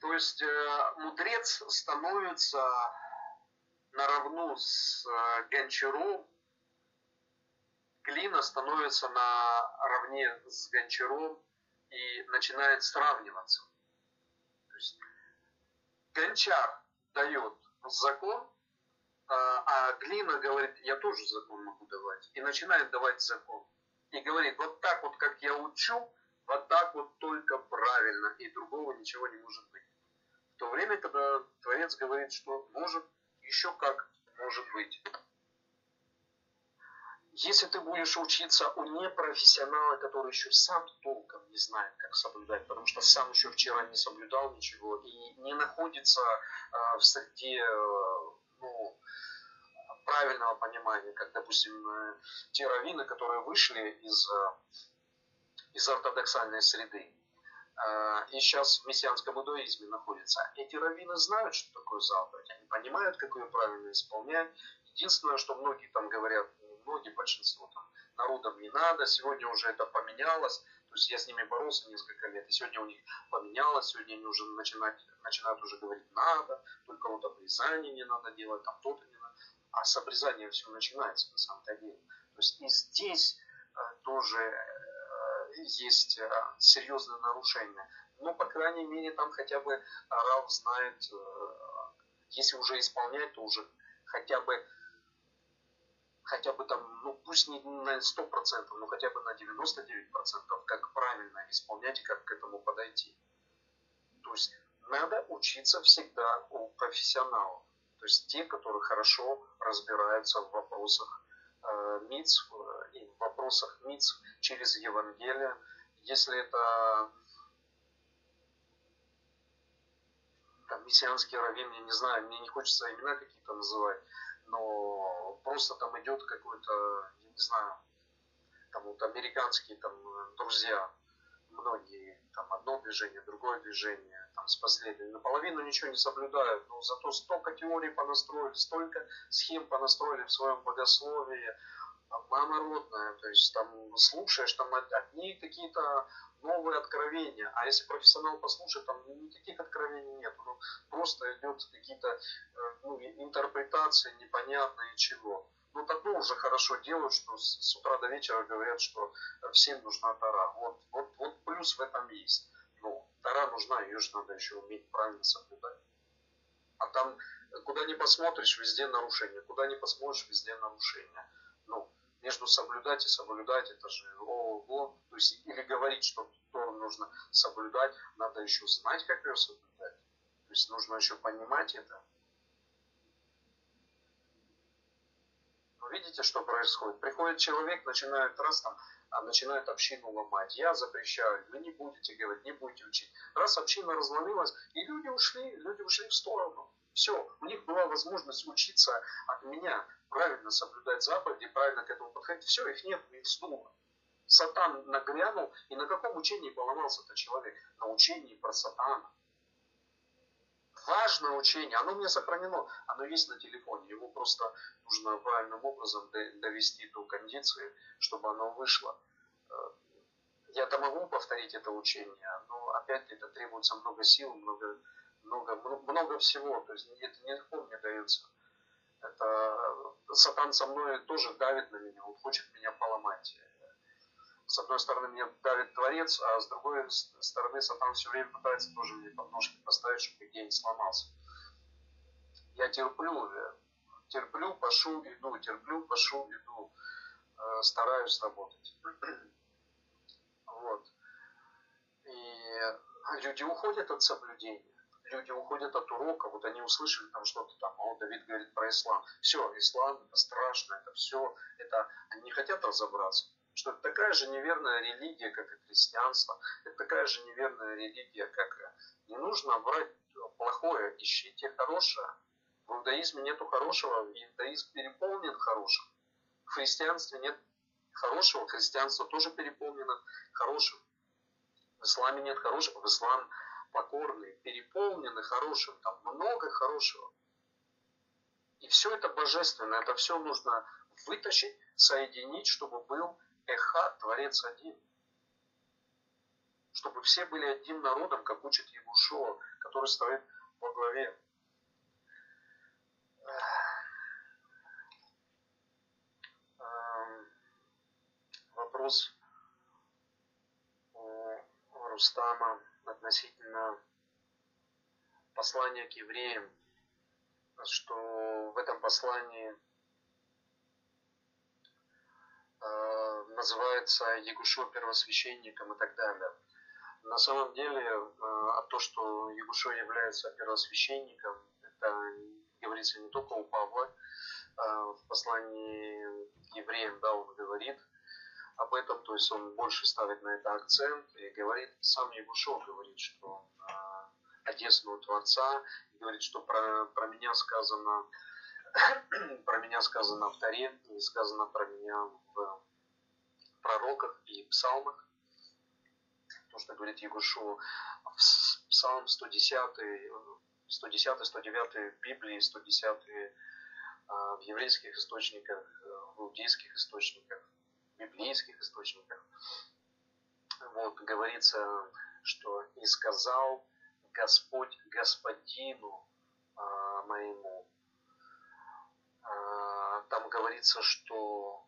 То есть э, мудрец становится наравну с э, гончаром, глина становится на равне с гончаром и начинает сравниваться. То есть гончар дает закон, а, а глина говорит, я тоже закон могу давать. И начинает давать закон. И говорит, вот так вот, как я учу, вот так вот только правильно, и другого ничего не может быть. В то время, когда Творец говорит, что может, еще как может быть. Если ты будешь учиться у непрофессионала, который еще сам толком не знает, как соблюдать, потому что сам еще вчера не соблюдал ничего и не находится э, в среде э, ну, правильного понимания, как, допустим, э, те раввины, которые вышли из э, из ортодоксальной среды а, и сейчас в мессианском иудаизме находятся. Эти раввины знают, что такое заповедь, они понимают, как ее правильно исполнять. Единственное, что многие там говорят, многие, большинство там, народам не надо, сегодня уже это поменялось, то есть я с ними боролся несколько лет, и сегодня у них поменялось, сегодня они уже начинают, начинают уже говорить надо, только вот обрезание не надо делать, там то-то не надо, а с обрезанием все начинается на самом-то деле. То есть и здесь э, тоже есть э, серьезные нарушения. Но, по крайней мере, там хотя бы Рав знает, э, если уже исполнять, то уже хотя бы хотя бы там, ну пусть не на 100%, но хотя бы на 99%, как правильно исполнять и как к этому подойти. То есть надо учиться всегда у профессионалов. То есть те, которые хорошо разбираются в вопросах э, МИЦ и в вопросах МИЦ через Евангелие. Если это там, мессианский раввин, я не знаю, мне не хочется имена какие-то называть, но просто там идет какой-то, я не знаю, там вот американские там друзья, многие, там одно движение, другое движение, там с последним, наполовину ничего не соблюдают, но зато столько теорий понастроили, столько схем понастроили в своем богословии, одна народная, то есть там слушаешь, там одни какие-то новые откровения, а если профессионал послушает, там никаких откровений нет, ну, просто идет какие-то э, ну, интерпретации непонятные чего. Ну, одно уже хорошо делают, что с, с утра до вечера говорят, что всем нужна Тара. Вот, вот, вот плюс в этом есть. Ну, Тара нужна, ее же надо еще уметь правильно соблюдать. А там, куда куда ни посмотришь, везде нарушения. Куда ни посмотришь, везде нарушения. Между соблюдать и соблюдать, это же ого. То есть, или говорить, что Тору нужно соблюдать, надо еще знать, как ее соблюдать. То есть, нужно еще понимать это. Видите, что происходит? Приходит человек, начинает раз там, а начинает общину ломать. Я запрещаю, вы не будете говорить, не будете учить. Раз община разломилась, и люди ушли, люди ушли в сторону. Все, у них была возможность учиться от меня, правильно соблюдать заповеди, правильно к этому подходить. Все, их нет, их сдуло. Сатан нагрянул, и на каком учении поломался этот человек? На учении про сатана. Важное учение, оно мне сохранено, оно есть на телефоне, его просто нужно правильным образом довести до кондиции, чтобы оно вышло. Э, Я-то могу повторить это учение, но опять это требуется много сил, много, много, много всего, то есть это нелегко мне дается. Это сатан со мной тоже давит на меня, он хочет меня поломать. С одной стороны, меня давит Творец, а с другой стороны, Сатан все время пытается тоже мне подножки поставить, чтобы я не сломался. Я терплю, терплю, пошу, иду, терплю, пошу, иду. Э, стараюсь работать. Вот. И люди уходят от соблюдения. Люди уходят от урока, вот они услышали там что-то там, о, Давид говорит про ислам. Все, ислам это страшно, это все, это они не хотят разобраться что это такая же неверная религия, как и христианство, это такая же неверная религия, как и не нужно брать плохое, ищите хорошее. В иудаизме нету хорошего, иудаизм переполнен хорошим. В христианстве нет хорошего, христианство тоже переполнено хорошим. В исламе нет хорошего, в ислам покорный, переполнены хорошим, там много хорошего. И все это божественно, это все нужно вытащить, соединить, чтобы был Эхад, Творец один. Чтобы все были одним народом, как учит Егушо, который стоит во главе. Эм, вопрос у Рустама относительно послания к евреям, что в этом послании Э, называется Ягушо первосвященником и так далее. На самом деле, э, то, что Ягушо является первосвященником, это говорится не только у Павла, э, в послании к евреям, да, он говорит об этом, то есть он больше ставит на это акцент и говорит, сам Ягушо говорит, что он одесную Творца, говорит, что про, про меня сказано *clears throat* про меня сказано в Таре, сказано про меня в пророках и псалмах. То, что говорит Егушу псалм 110, 110, 109 в Библии, 110 а, в еврейских источниках, в иудейских источниках, библейских источниках. Вот, говорится, что «И сказал Господь Господину а, моему, а, там говорится, что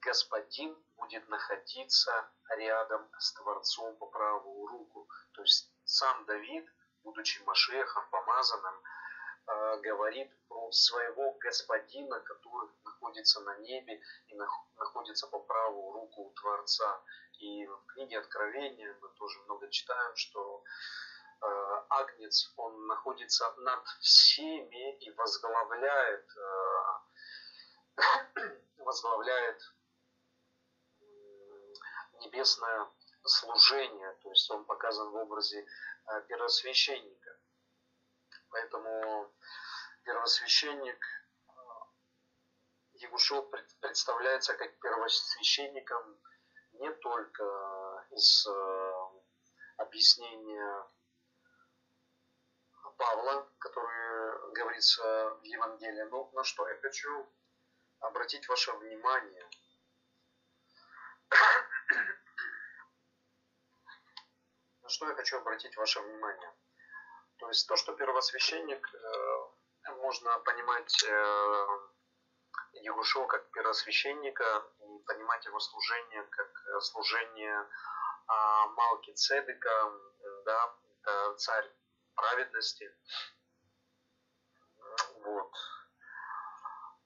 господин будет находиться рядом с Творцом по правую руку. То есть сам Давид, будучи Машехом, помазанным, а, говорит про своего господина, который находится на небе и находится по правую руку у Творца. И в книге Откровения мы тоже много читаем, что Э, Агнец, он находится над всеми и возглавляет, э, *coughs* возглавляет небесное служение, то есть он показан в образе э, первосвященника. Поэтому первосвященник Ягушев представляется как первосвященником не только из объяснения Павла, который говорится в Евангелии. Но на что я хочу обратить ваше внимание. *coughs* на что я хочу обратить ваше внимание. То есть то, что первосвященник, э, можно понимать э, Егушо как первосвященника и понимать его служение как э, служение Малки Цедека, да, царь праведности. вот,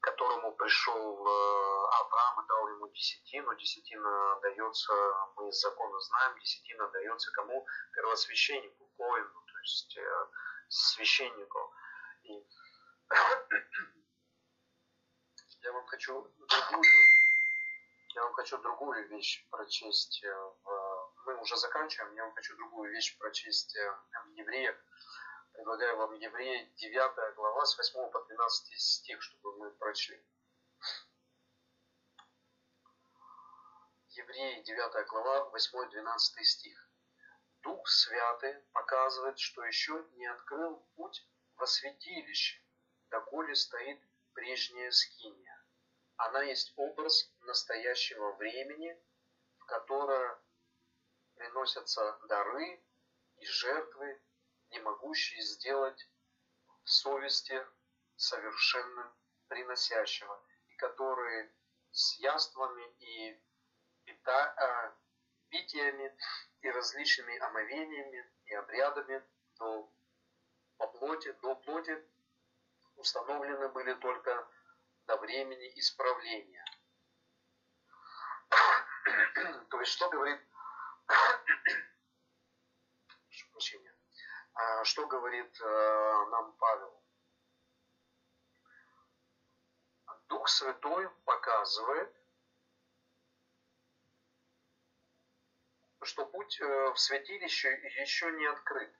которому пришел э, Авраам и дал ему десятину. Десятина дается, мы из закона знаем, десятина дается кому? Первосвященнику, коину, то есть э, священнику. И я вам хочу другую, я вам хочу другую вещь прочесть. В, мы уже заканчиваем, я вам хочу другую вещь прочесть в Евреях Предлагаю вам Евреи 9 глава с 8 по 12 стих, чтобы мы прочли. Евреи 9 глава 8-12 стих. Дух Святый показывает, что еще не открыл путь во святилище, доколе стоит прежняя скиния. Она есть образ настоящего времени, в которое приносятся дары и жертвы не могущий сделать в совести совершенным приносящего, и которые с яствами и пита, э, питиями и различными омовениями и обрядами до, по плоти, до плоти установлены были только до времени исправления. То есть, что говорит А что говорит э, нам Павел? Дух Святой показывает, что путь э, в святилище еще не открыт.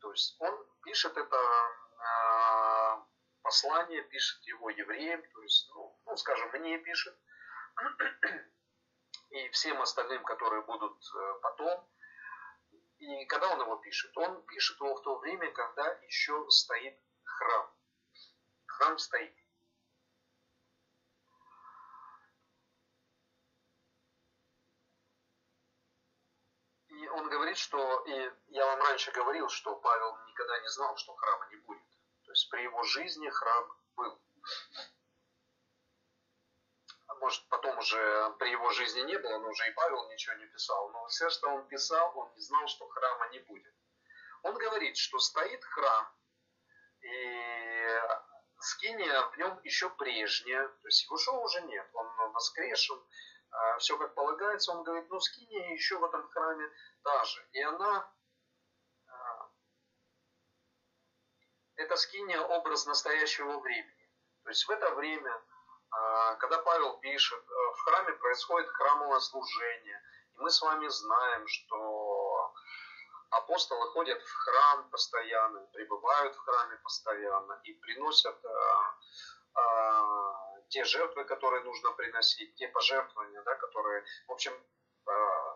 То есть он пишет это э, послание, пишет его евреям, то есть, ну, ну скажем, мне пишет, и всем остальным, которые будут потом, и когда он его пишет? Он пишет его в то время, когда еще стоит храм. Храм стоит. И он говорит, что, и я вам раньше говорил, что Павел никогда не знал, что храма не будет. Есть при его жизни храм был может, потом уже при его жизни не было, но уже и Павел ничего не писал. Но все, что он писал, он не знал, что храма не будет. Он говорит, что стоит храм, и скиния в нем еще прежняя, то есть его шоу уже нет, он воскрешен, а, все как полагается, он говорит, ну скиния еще в этом храме та же. И она, а, эта скиния образ настоящего времени. То есть в это время а, когда Павел пишет, э, в храме происходит храмовое служение, и мы с вами знаем, что апостолы ходят в храм постоянно, пребывают в храме постоянно и приносят а, а, те жертвы, которые нужно приносить, те пожертвования, да, которые, в общем,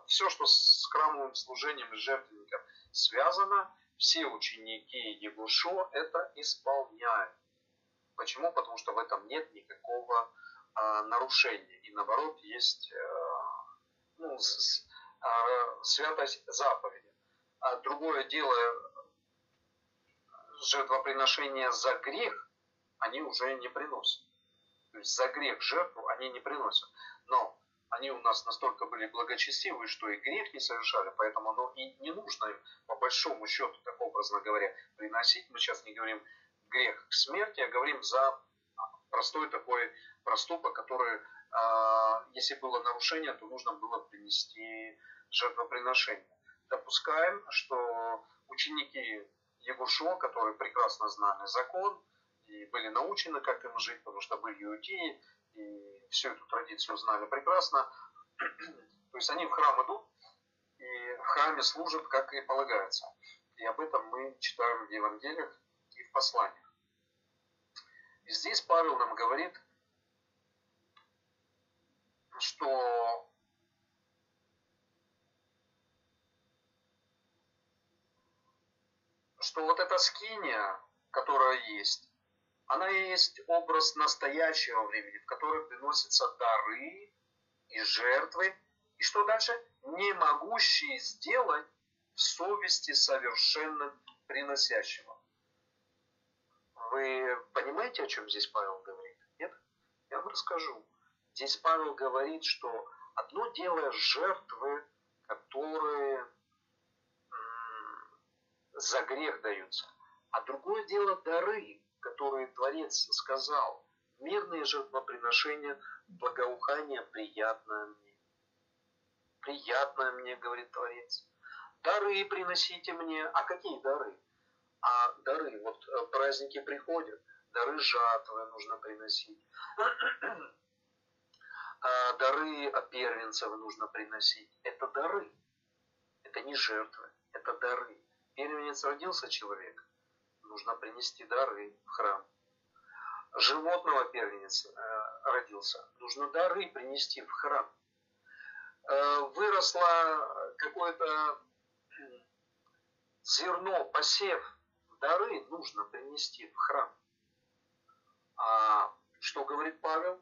все, что с храмовым служением и жертвенником связано, все ученики Егушо это исполняют. Почему? Потому что в этом нет никакого а, нарушения. И наоборот, есть а, ну, с, а, святость заповеди. А другое дело, жертвоприношения за грех они уже не приносят. То есть за грех жертву они не приносят. Но они у нас настолько были благочестивы, что и грех не совершали, поэтому оно и не нужно им, по большому счету, так образно говоря, приносить. Мы сейчас не говорим грех к смерти, а говорим за простой такой проступок, который, а, если было нарушение, то нужно было принести жертвоприношение. Допускаем, что ученики Егушо, которые прекрасно знали закон и были научены, как им жить, потому что были иудеи, и всю эту традицию знали прекрасно, то есть они в храм идут, и в храме служат, как и полагается. И об этом мы читаем в Евангелиях и в посланиях. И здесь Павел нам говорит, что что вот эта скиния, которая есть, она есть образ настоящего времени, в котором приносятся дары и жертвы, и что дальше? Не могущие сделать в совести совершенным приносящего. Вы понимаете, о чем здесь Павел говорит? Нет? Я вам расскажу. Здесь Павел говорит, что одно дело жертвы, которые за грех даются, а другое дело дары, которые Творец сказал. Мирные жертвоприношения, благоухание приятное мне. Приятное мне, говорит Творец. Дары приносите мне. А какие дары? А дары, вот э, праздники приходят, дары жатвы нужно приносить. *clears throat* А дары первенцев нужно приносить. Это дары. Это не жертвы, это дары. Первенец родился человек, нужно принести дары в храм. Животного первенец э, родился, нужно дары принести в храм. Э, выросло какое-то зерно, посев, дары нужно принести в храм. А что говорит Павел?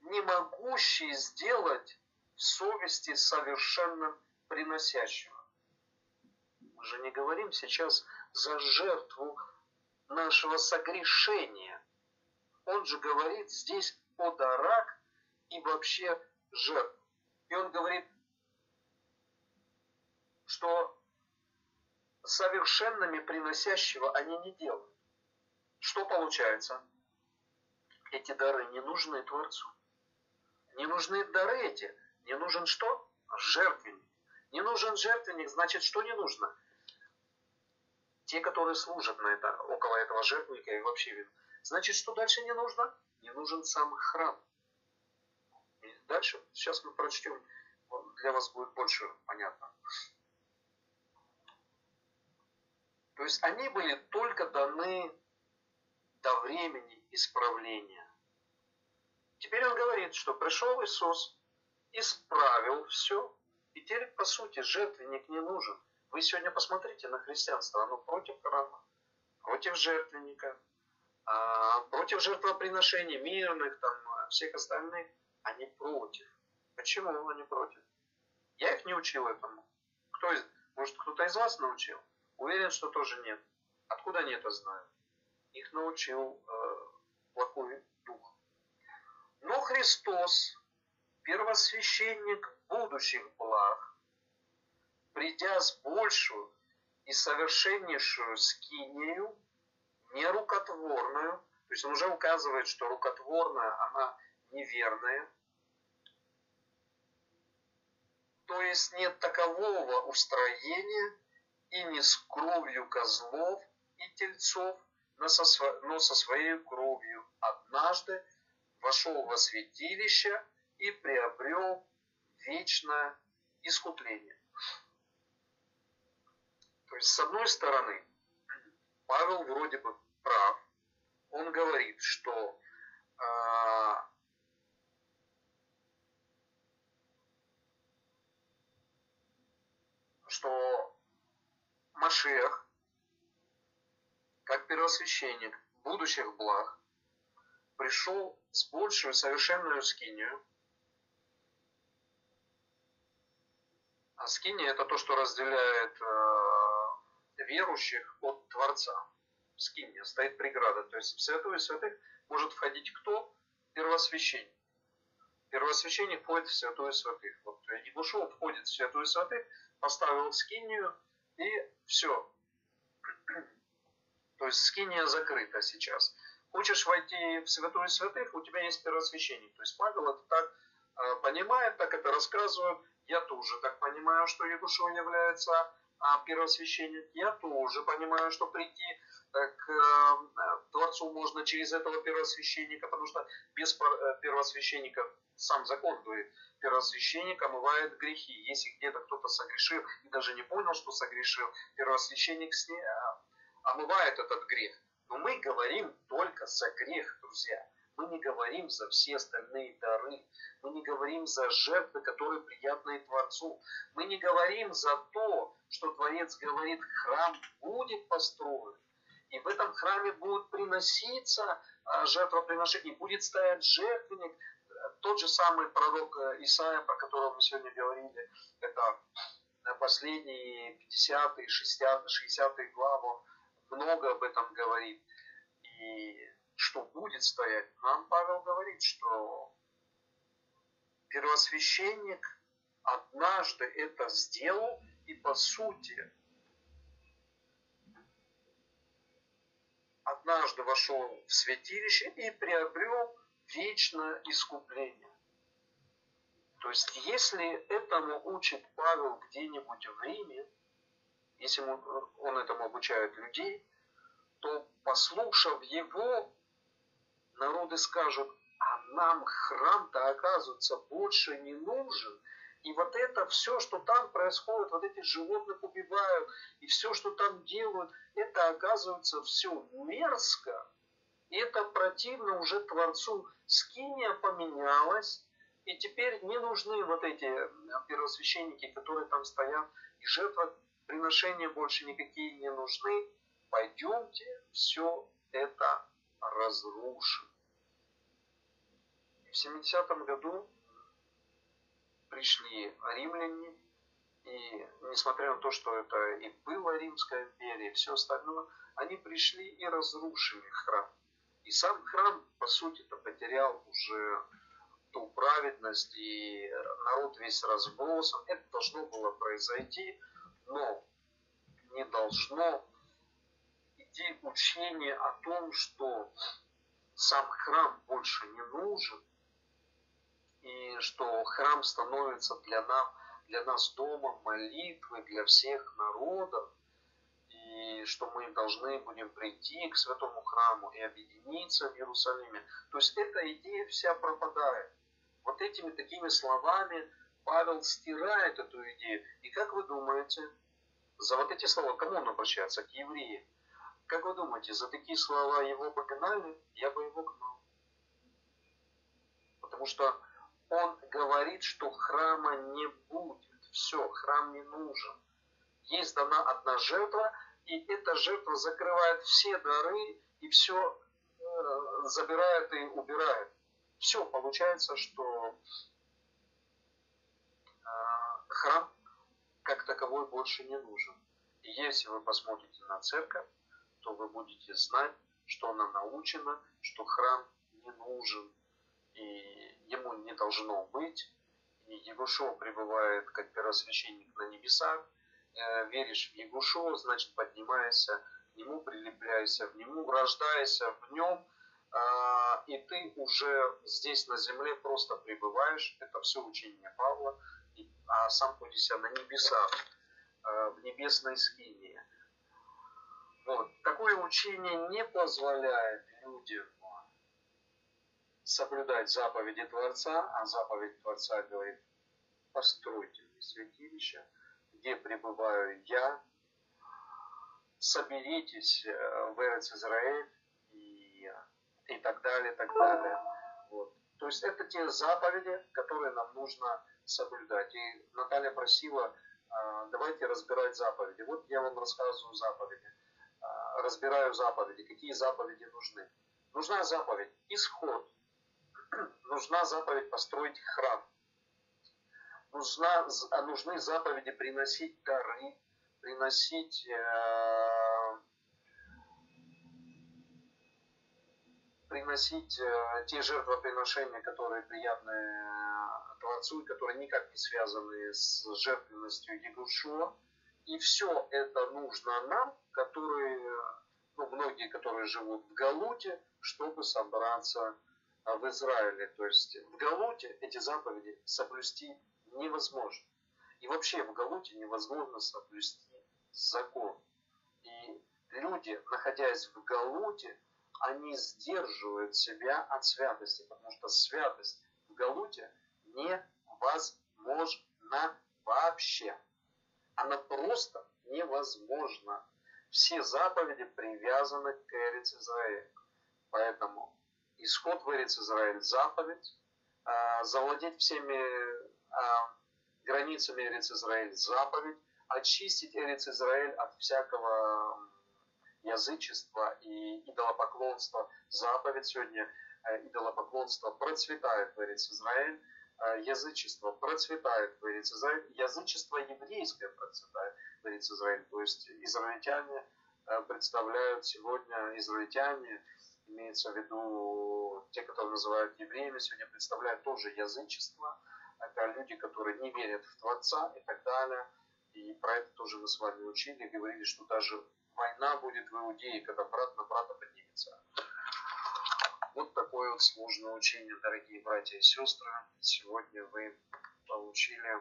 Не могущий сделать в совести совершенным приносящего. Мы же не говорим сейчас за жертву нашего согрешения. Он же говорит здесь о дарах и вообще жертв. И он говорит, что совершенными приносящего они не делают. Что получается? Эти дары не нужны Творцу. Не нужны дары эти. Не нужен что? Жертвенник. Не нужен жертвенник, значит, что не нужно? Те, которые служат на это, около этого жертвенника и вообще Значит, что дальше не нужно? Не нужен сам храм. И дальше, сейчас мы прочтем, для вас будет больше понятно. То есть они были только даны до времени исправления. Теперь он говорит, что пришел Иисус, исправил все, и теперь, по сути, жертвенник не нужен. Вы сегодня посмотрите на христианство, оно против храма, против жертвенника, а, против жертвоприношений мирных, там, всех остальных, они против. Почему они против? Я их не учил этому. Кто из, может, кто-то из вас научил? Уверен, что тоже нет. Откуда они это знают? Их научил э, плохой дух. Но Христос, первосвященник будущих благ, придя с большую и совершеннейшую скинию, не рукотворную, то есть он уже указывает, что рукотворная, она неверная, то есть нет такового устроения, и не с кровью козлов и тельцов, но со своей кровью однажды вошел во святилище и приобрел вечное искупление. То есть, с одной стороны, Павел вроде бы прав. Он говорит, что э, что Машех, как первосвященник будущих благ, пришел с большую совершенную скинию. А скиния это то, что разделяет э, верующих от Творца. Скиния стоит преграда. То есть в святую святых может входить кто? Первосвященник. Первосвященник входит в святую святых. Вот Егушев входит в святую святых, поставил скинию, и все. *clears throat* То есть скиния закрыта сейчас. Хочешь войти в святую святых, у тебя есть первосвященник. То есть Павел это так э, понимает, так это рассказывает. Я тоже так понимаю, что Егушев является а, первосвященник. Я тоже понимаю, что прийти э, к э, Творцу можно через этого первосвященника, потому что без э, первосвященника сам закон говорит, первосвященник омывает грехи. Если где-то кто-то согрешил и даже не понял, что согрешил, первосвященник с ней, омывает этот грех. Но мы говорим только за грех, друзья. Мы не говорим за все остальные дары. Мы не говорим за жертвы, которые приятны Творцу. Мы не говорим за то, что Творец говорит, храм будет построен. И в этом храме будет приноситься а, жертвоприношение, будет стоять жертвенник, тот же самый пророк э, Исаия, про которого мы сегодня говорили, это последние 50-е, 60-е главы, много об этом говорит. И что будет стоять, нам Павел говорит, что первосвященник однажды это сделал, и по сути однажды вошел в святилище и приобрел вечное искупление. То есть, если этому учит Павел где-нибудь в Риме, если он этому обучает людей, то, послушав его, народы скажут, а нам храм-то, оказывается, больше не нужен. И вот это все, что там происходит, вот эти животных убивают, и все, что там делают, это оказывается все мерзко. И это противно уже Творцу. Скиния поменялась, и теперь не нужны вот эти э, первосвященники, которые там стоят, и жертвоприношения больше никакие не нужны. Пойдемте все это разрушим. В 70-м году пришли римляне, и несмотря на то, что это и была Римская империя, и все остальное, они пришли и разрушили храм. И сам храм, по сути-то, потерял уже ту праведность, и народ весь разбросан. Это должно было произойти, но не должно идти учение о том, что сам храм больше не нужен, и что храм становится для нас, для нас домом молитвы для всех народов, и что мы должны будем прийти к святому храму и объединиться в Иерусалиме. То есть эта идея вся пропадает. Вот этими такими словами Павел стирает эту идею. И как вы думаете, за вот эти слова кому он обращается? К евреям. Как вы думаете, за такие слова его бы гнали? Я бы его гнал. Потому что он говорит, что храма не будет. Все, храм не нужен. Есть дана одна жертва, и эта жертва закрывает все дары и все э, забирает и убирает. Все, получается, что э, храм как таковой больше не нужен. И если вы посмотрите на церковь, то вы будете знать, что она научена, что храм не нужен, и ему не должно быть. И Егушо пребывает как первосвященник на небесах. Э, веришь в Егушо, значит поднимайся к нему, прилепляйся в нему, рождайся в нем, а, и ты уже здесь на земле просто пребываешь. Это все учение Павла, а сам ходишься на небесах, э, в небесной скинии. Вот. Такое учение не позволяет людям соблюдать заповеди Творца, а заповедь Творца говорит, постройте мне святилище, где пребываю я, соберитесь э, в Эрец Израиль и, и так далее, и так далее. Вот. То есть это те заповеди, которые нам нужно соблюдать. И Наталья просила, а, давайте разбирать заповеди. Вот я вам рассказываю заповеди. Разбираю заповеди. Какие заповеди нужны? Нужна заповедь исход *clears throat* нужна заповедь построить храм. Нужна, а нужны заповеди приносить дары, приносить э, приносить э, те жертвоприношения, которые приятны э, Творцу и которые никак не связаны с жертвенностью Егушуа. И все это нужно нам, которые, ну, многие, которые живут в Галуте, чтобы собраться а в Израиле, то есть в Галуте эти заповеди соблюсти невозможно. И вообще в Галуте невозможно соблюсти закон. И люди, находясь в Галуте, они сдерживают себя от святости, потому что святость в Галуте невозможна вообще. Она просто невозможна. Все заповеди привязаны к Эрец Израиль. Поэтому исход в Эрец Израиль заповедь, а, завладеть всеми а, границами Эрец Израиль заповедь, очистить Эрец Израиль от всякого язычества и идолопоклонства заповедь. Сегодня э, идолопоклонство процветает в Эрец Израиль, э, язычество процветает Эрец Израиль, язычество еврейское процветает Эрец Израиль. То есть израильтяне э, представляют сегодня, израильтяне имеется в виду те, которые называют евреями, сегодня представляют тоже язычество. Это люди, которые не верят в Творца и так далее. И про это тоже мы с вами учили, говорили, что даже война будет в Иудее, когда брат на брата поднимет. Вот такое вот сложное учение, дорогие братья и сестры. Сегодня вы получили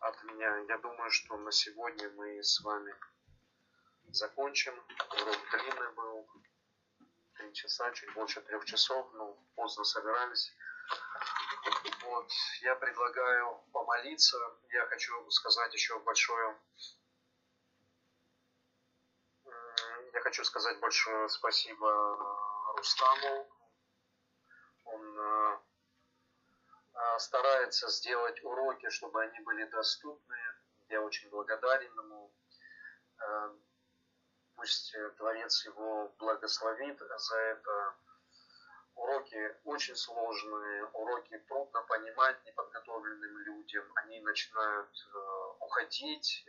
от меня. Я думаю, что на сегодня мы с вами закончим. Урок длинный был. Три часа, чуть больше трех часов. Ну, поздно собирались. Вот, я предлагаю помолиться. Я хочу сказать еще большое я хочу сказать большое спасибо э, Рустаму. Он э, э, старается сделать уроки, чтобы они были доступны. Я очень благодарен ему. Пусть Творец его благословит за это. Уроки очень сложные, уроки трудно понимать неподготовленным людям. Они начинают уходить.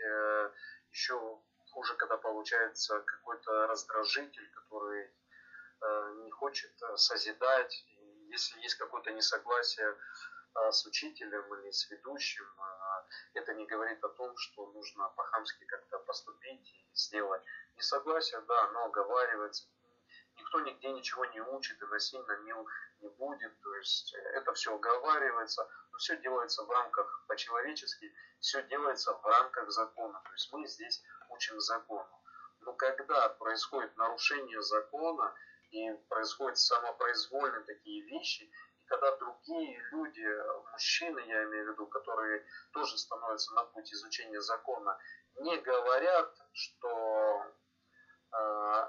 Еще хуже, когда получается какой-то раздражитель, который э, не хочет э, созидать. Если есть какое-то несогласие э, с учителем или с ведущим, это не говорит о том, что нужно по-хамски как-то поступить и сделать. Несогласие, да, оно оговаривается. Никто нигде ничего не учит и насильно не, не будет. То есть это все оговаривается, но все делается в рамках по-человечески, все делается в рамках закона. То есть мы здесь учим закону. Но когда происходит нарушение закона и происходят самопроизвольные такие вещи, и когда другие люди, мужчины, я имею в виду, которые тоже становятся на путь изучения закона, не говорят, что э,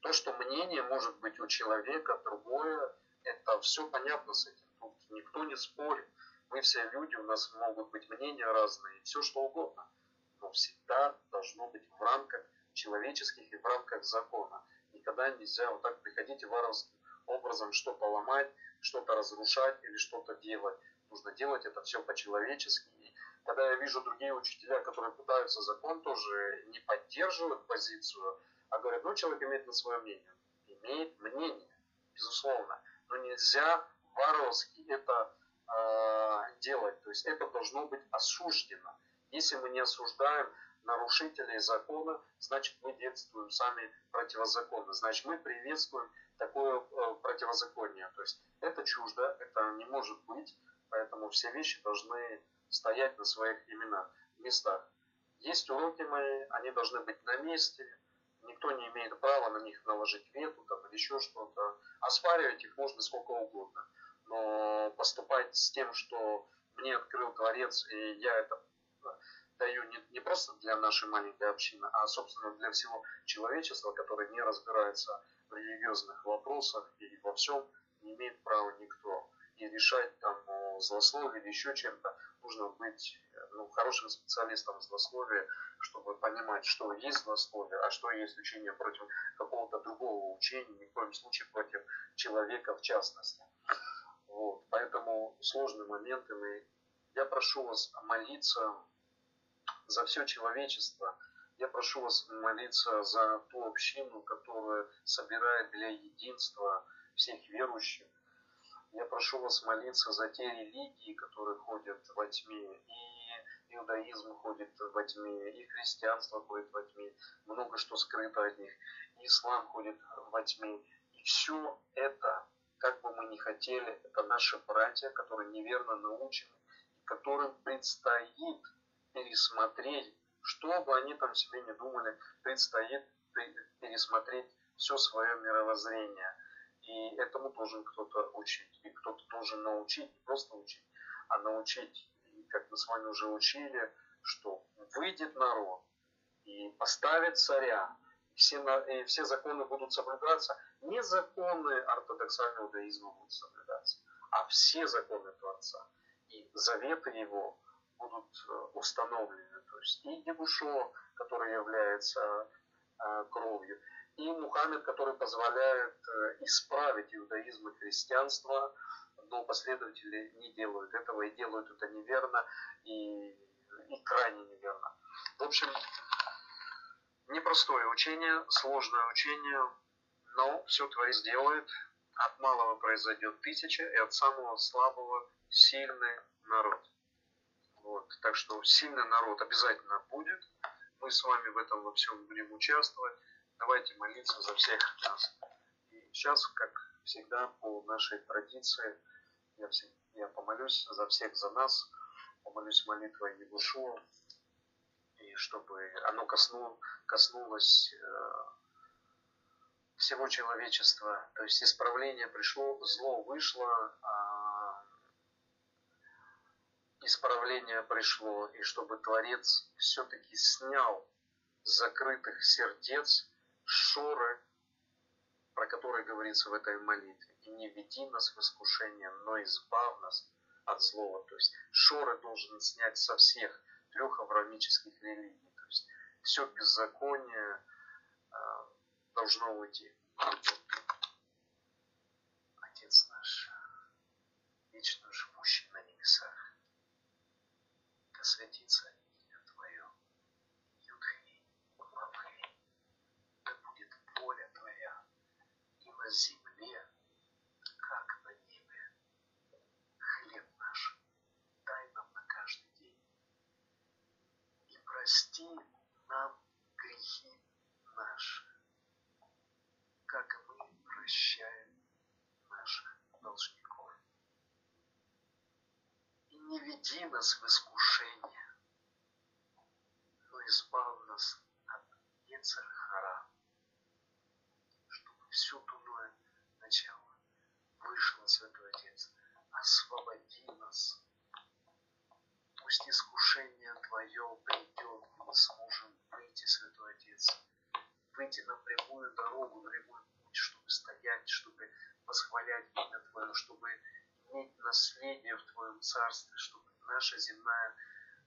то, что мнение может быть у человека другое, это все понятно с этим. Тут никто не спорит. Мы все люди, у нас могут быть мнения разные, все что угодно но всегда должно быть в рамках человеческих и в рамках закона. Никогда нельзя вот так приходить и варварским образом что-то ломать, что-то разрушать или что-то делать. Нужно делать это все по-человечески. И когда я вижу другие учителя, которые пытаются закон, тоже не поддерживают позицию, а говорят, ну человек имеет на свое мнение. Имеет мнение, безусловно. Но нельзя варварски это э, делать. То есть это должно быть осуждено. Если мы не осуждаем нарушителей закона, значит мы действуем сами противозаконно. Значит мы приветствуем такое э, противозаконие. То есть это чуждо, это не может быть, поэтому все вещи должны стоять на своих именах, местах. Есть уроки мои, они должны быть на месте, никто не имеет права на них наложить вету там, или еще что-то. Оспаривать их можно сколько угодно. Но поступать с тем, что мне открыл Творец, и я это даю не, не просто для нашей маленькой общины, а, собственно, для всего человечества, которое не разбирается в религиозных вопросах и во всем не имеет права никто. И решать там о злословии или еще чем-то нужно быть ну, хорошим специалистом в злословии, чтобы понимать, что есть злословие, а что есть учение против какого-то другого учения, ни в коем случае против человека в частности. Вот. Поэтому сложные моменты мы я прошу вас молиться за все человечество. Я прошу вас молиться за ту общину, которая собирает для единства всех верующих. Я прошу вас молиться за те религии, которые ходят во тьме. И иудаизм ходит во тьме, и христианство ходит во тьме. Много что скрыто от них. И ислам ходит во тьме. И все это, как бы мы ни хотели, это наши братья, которые неверно научены которым предстоит пересмотреть, что бы они там себе не думали, предстоит пересмотреть все свое мировоззрение. И этому должен кто-то учить. И кто-то должен научить, не просто учить, а научить, и как мы с вами уже учили, что выйдет народ и поставит царя, и все, и все законы будут соблюдаться. Не законы ортодоксального иудаизма будут соблюдаться, а все законы Творца и заветы его будут э, установлены. То есть и Дебушо, который является э, кровью, и Мухаммед, который позволяет э, исправить иудаизм и христианство, но последователи не делают этого и делают это неверно и, и крайне неверно. В общем, непростое учение, сложное учение, но все Творец делает. От малого произойдет тысяча, и от самого слабого сильный народ. Вот. Так что сильный народ обязательно будет. Мы с вами в этом во всем будем участвовать. Давайте молиться за всех нас. И сейчас, как всегда, по нашей традиции, я, всег, я помолюсь за всех, за нас, помолюсь молитвой Егушуа, и чтобы оно коснуло, коснулось э, всего человечества. То есть исправление пришло, зло вышло, а исправление пришло, и чтобы Творец все-таки снял закрытых сердец шоры, про которые говорится в этой молитве. И не веди нас в искушение, но избав нас от злого. То есть шоры должен снять со всех трех авраамических религий. То есть все беззаконие, должно уйти. Отец наш, вечно живущий на небесах, да святится имя Твое, Юдхи, Вавхи, да будет воля Твоя и на земле, как на небе. Хлеб наш дай нам на каждый день и прости нам грехи наши, как мы прощаем наших должников. И не веди нас в искушение, но избав нас от Ецархара, чтобы все дурное начало вышло, Святой Отец, освободи нас. Пусть искушение Твое придет, и мы сможем выйти, Святой Отец, выйти на прямую дорогу, на прямой путь, чтобы стоять, чтобы восхвалять имя Твое, чтобы иметь наследие в Твоем Царстве, чтобы наша земная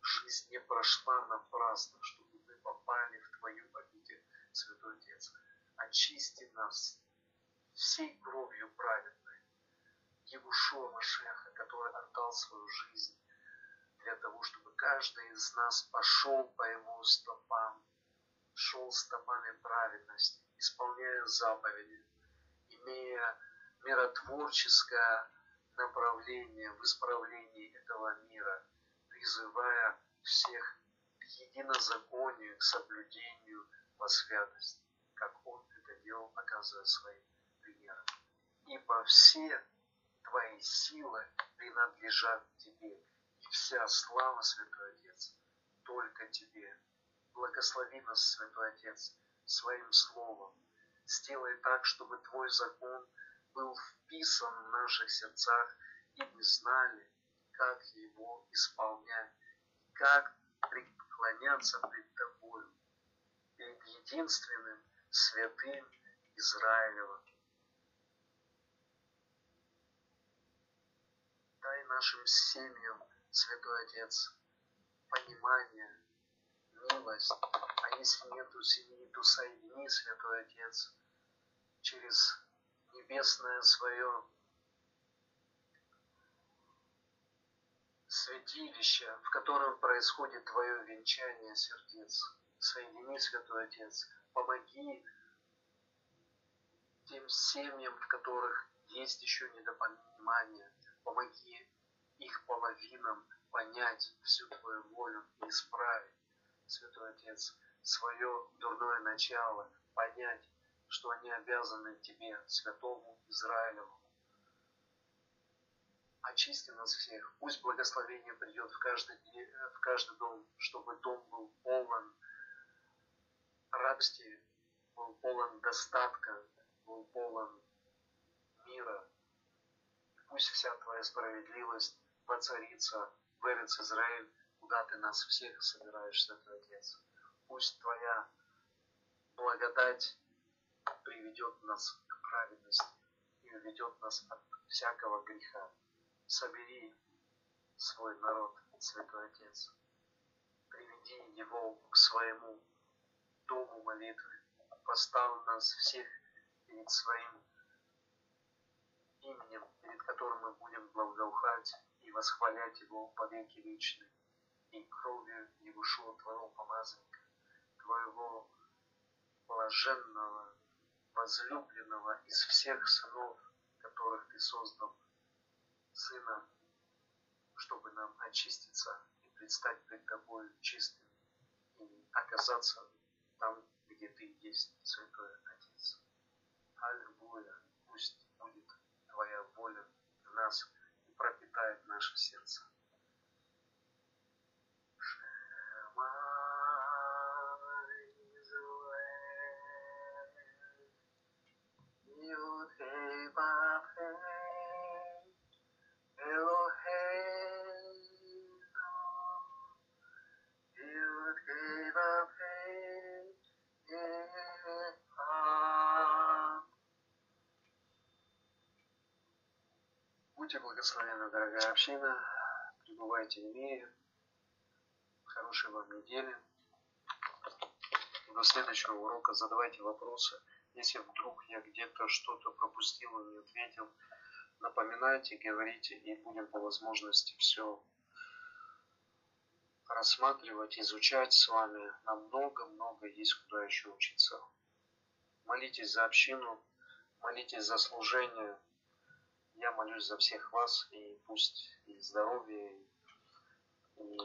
жизнь не прошла напрасно, чтобы мы попали в Твою обитель, Святой Отец. Очисти нас всей кровью праведной, Егушуа Машеха, который отдал свою жизнь для того, чтобы каждый из нас пошел по его стопам, шел стопами праведности, исполняя заповеди, имея миротворческое направление в исправлении этого мира, призывая всех к единозаконию, к соблюдению во святость, как Он это делал, показывая своим примером. Ибо все Твои силы принадлежат Тебе, и вся слава, Святой Отец, только Тебе. Благослови нас, Святой Отец, своим словом. Сделай так, чтобы Твой закон был вписан в наших сердцах, и мы знали, как его исполнять, как преклоняться пред Тобою, перед единственным святым Израилевым. Дай нашим семьям, Святой Отец, понимание, милость, а если нету семьи, то соедини, Святой Отец, через небесное свое святилище, в котором происходит Твое венчание сердец. Соедини, Святой Отец, помоги тем семьям, в которых есть еще недопонимание, помоги их половинам понять всю Твою волю и исправить, Святой Отец, свое дурное начало, понять, что они обязаны Тебе, святому Израилеву. Очисти нас всех, пусть благословение придет в каждый, в каждый дом, чтобы дом был полон радости, был полон достатка, был полон мира. Пусть вся Твоя справедливость воцарится в Израиль, куда Ты нас всех собираешь, Святой Отец. Пусть Твоя благодать приведет нас к праведности и уведет нас от всякого греха. Собери свой народ, Святой Отец. Приведи его к своему дому молитвы. Поставь нас всех перед своим именем, перед которым мы будем благоухать и восхвалять Его по веки вечные, и кровью Егушуа Твоего помазанника, Твоего блаженного, возлюбленного из всех сынов, которых Ты создал, Сына, чтобы нам очиститься и предстать пред Тобой чистым и оказаться там, где Ты есть, Святой Отец. Аллилуйя, пусть будет Твоя воля в нас и пропитает наше сердце. Будьте благословенны, дорогая община. Пребывайте в мире. Хорошей вам недели. До следующего урока задавайте вопросы. Если вдруг я где-то что-то пропустил и не ответил, напоминайте, говорите, и будем по возможности все рассматривать, изучать с вами. Нам много-много есть куда еще учиться. Молитесь за общину, молитесь за служение. Я молюсь за всех вас, и пусть и здоровье, и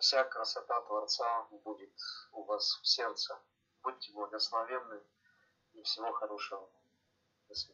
вся красота Творца будет у вас в сердце. Будьте благословенны и всего хорошего. До свидания.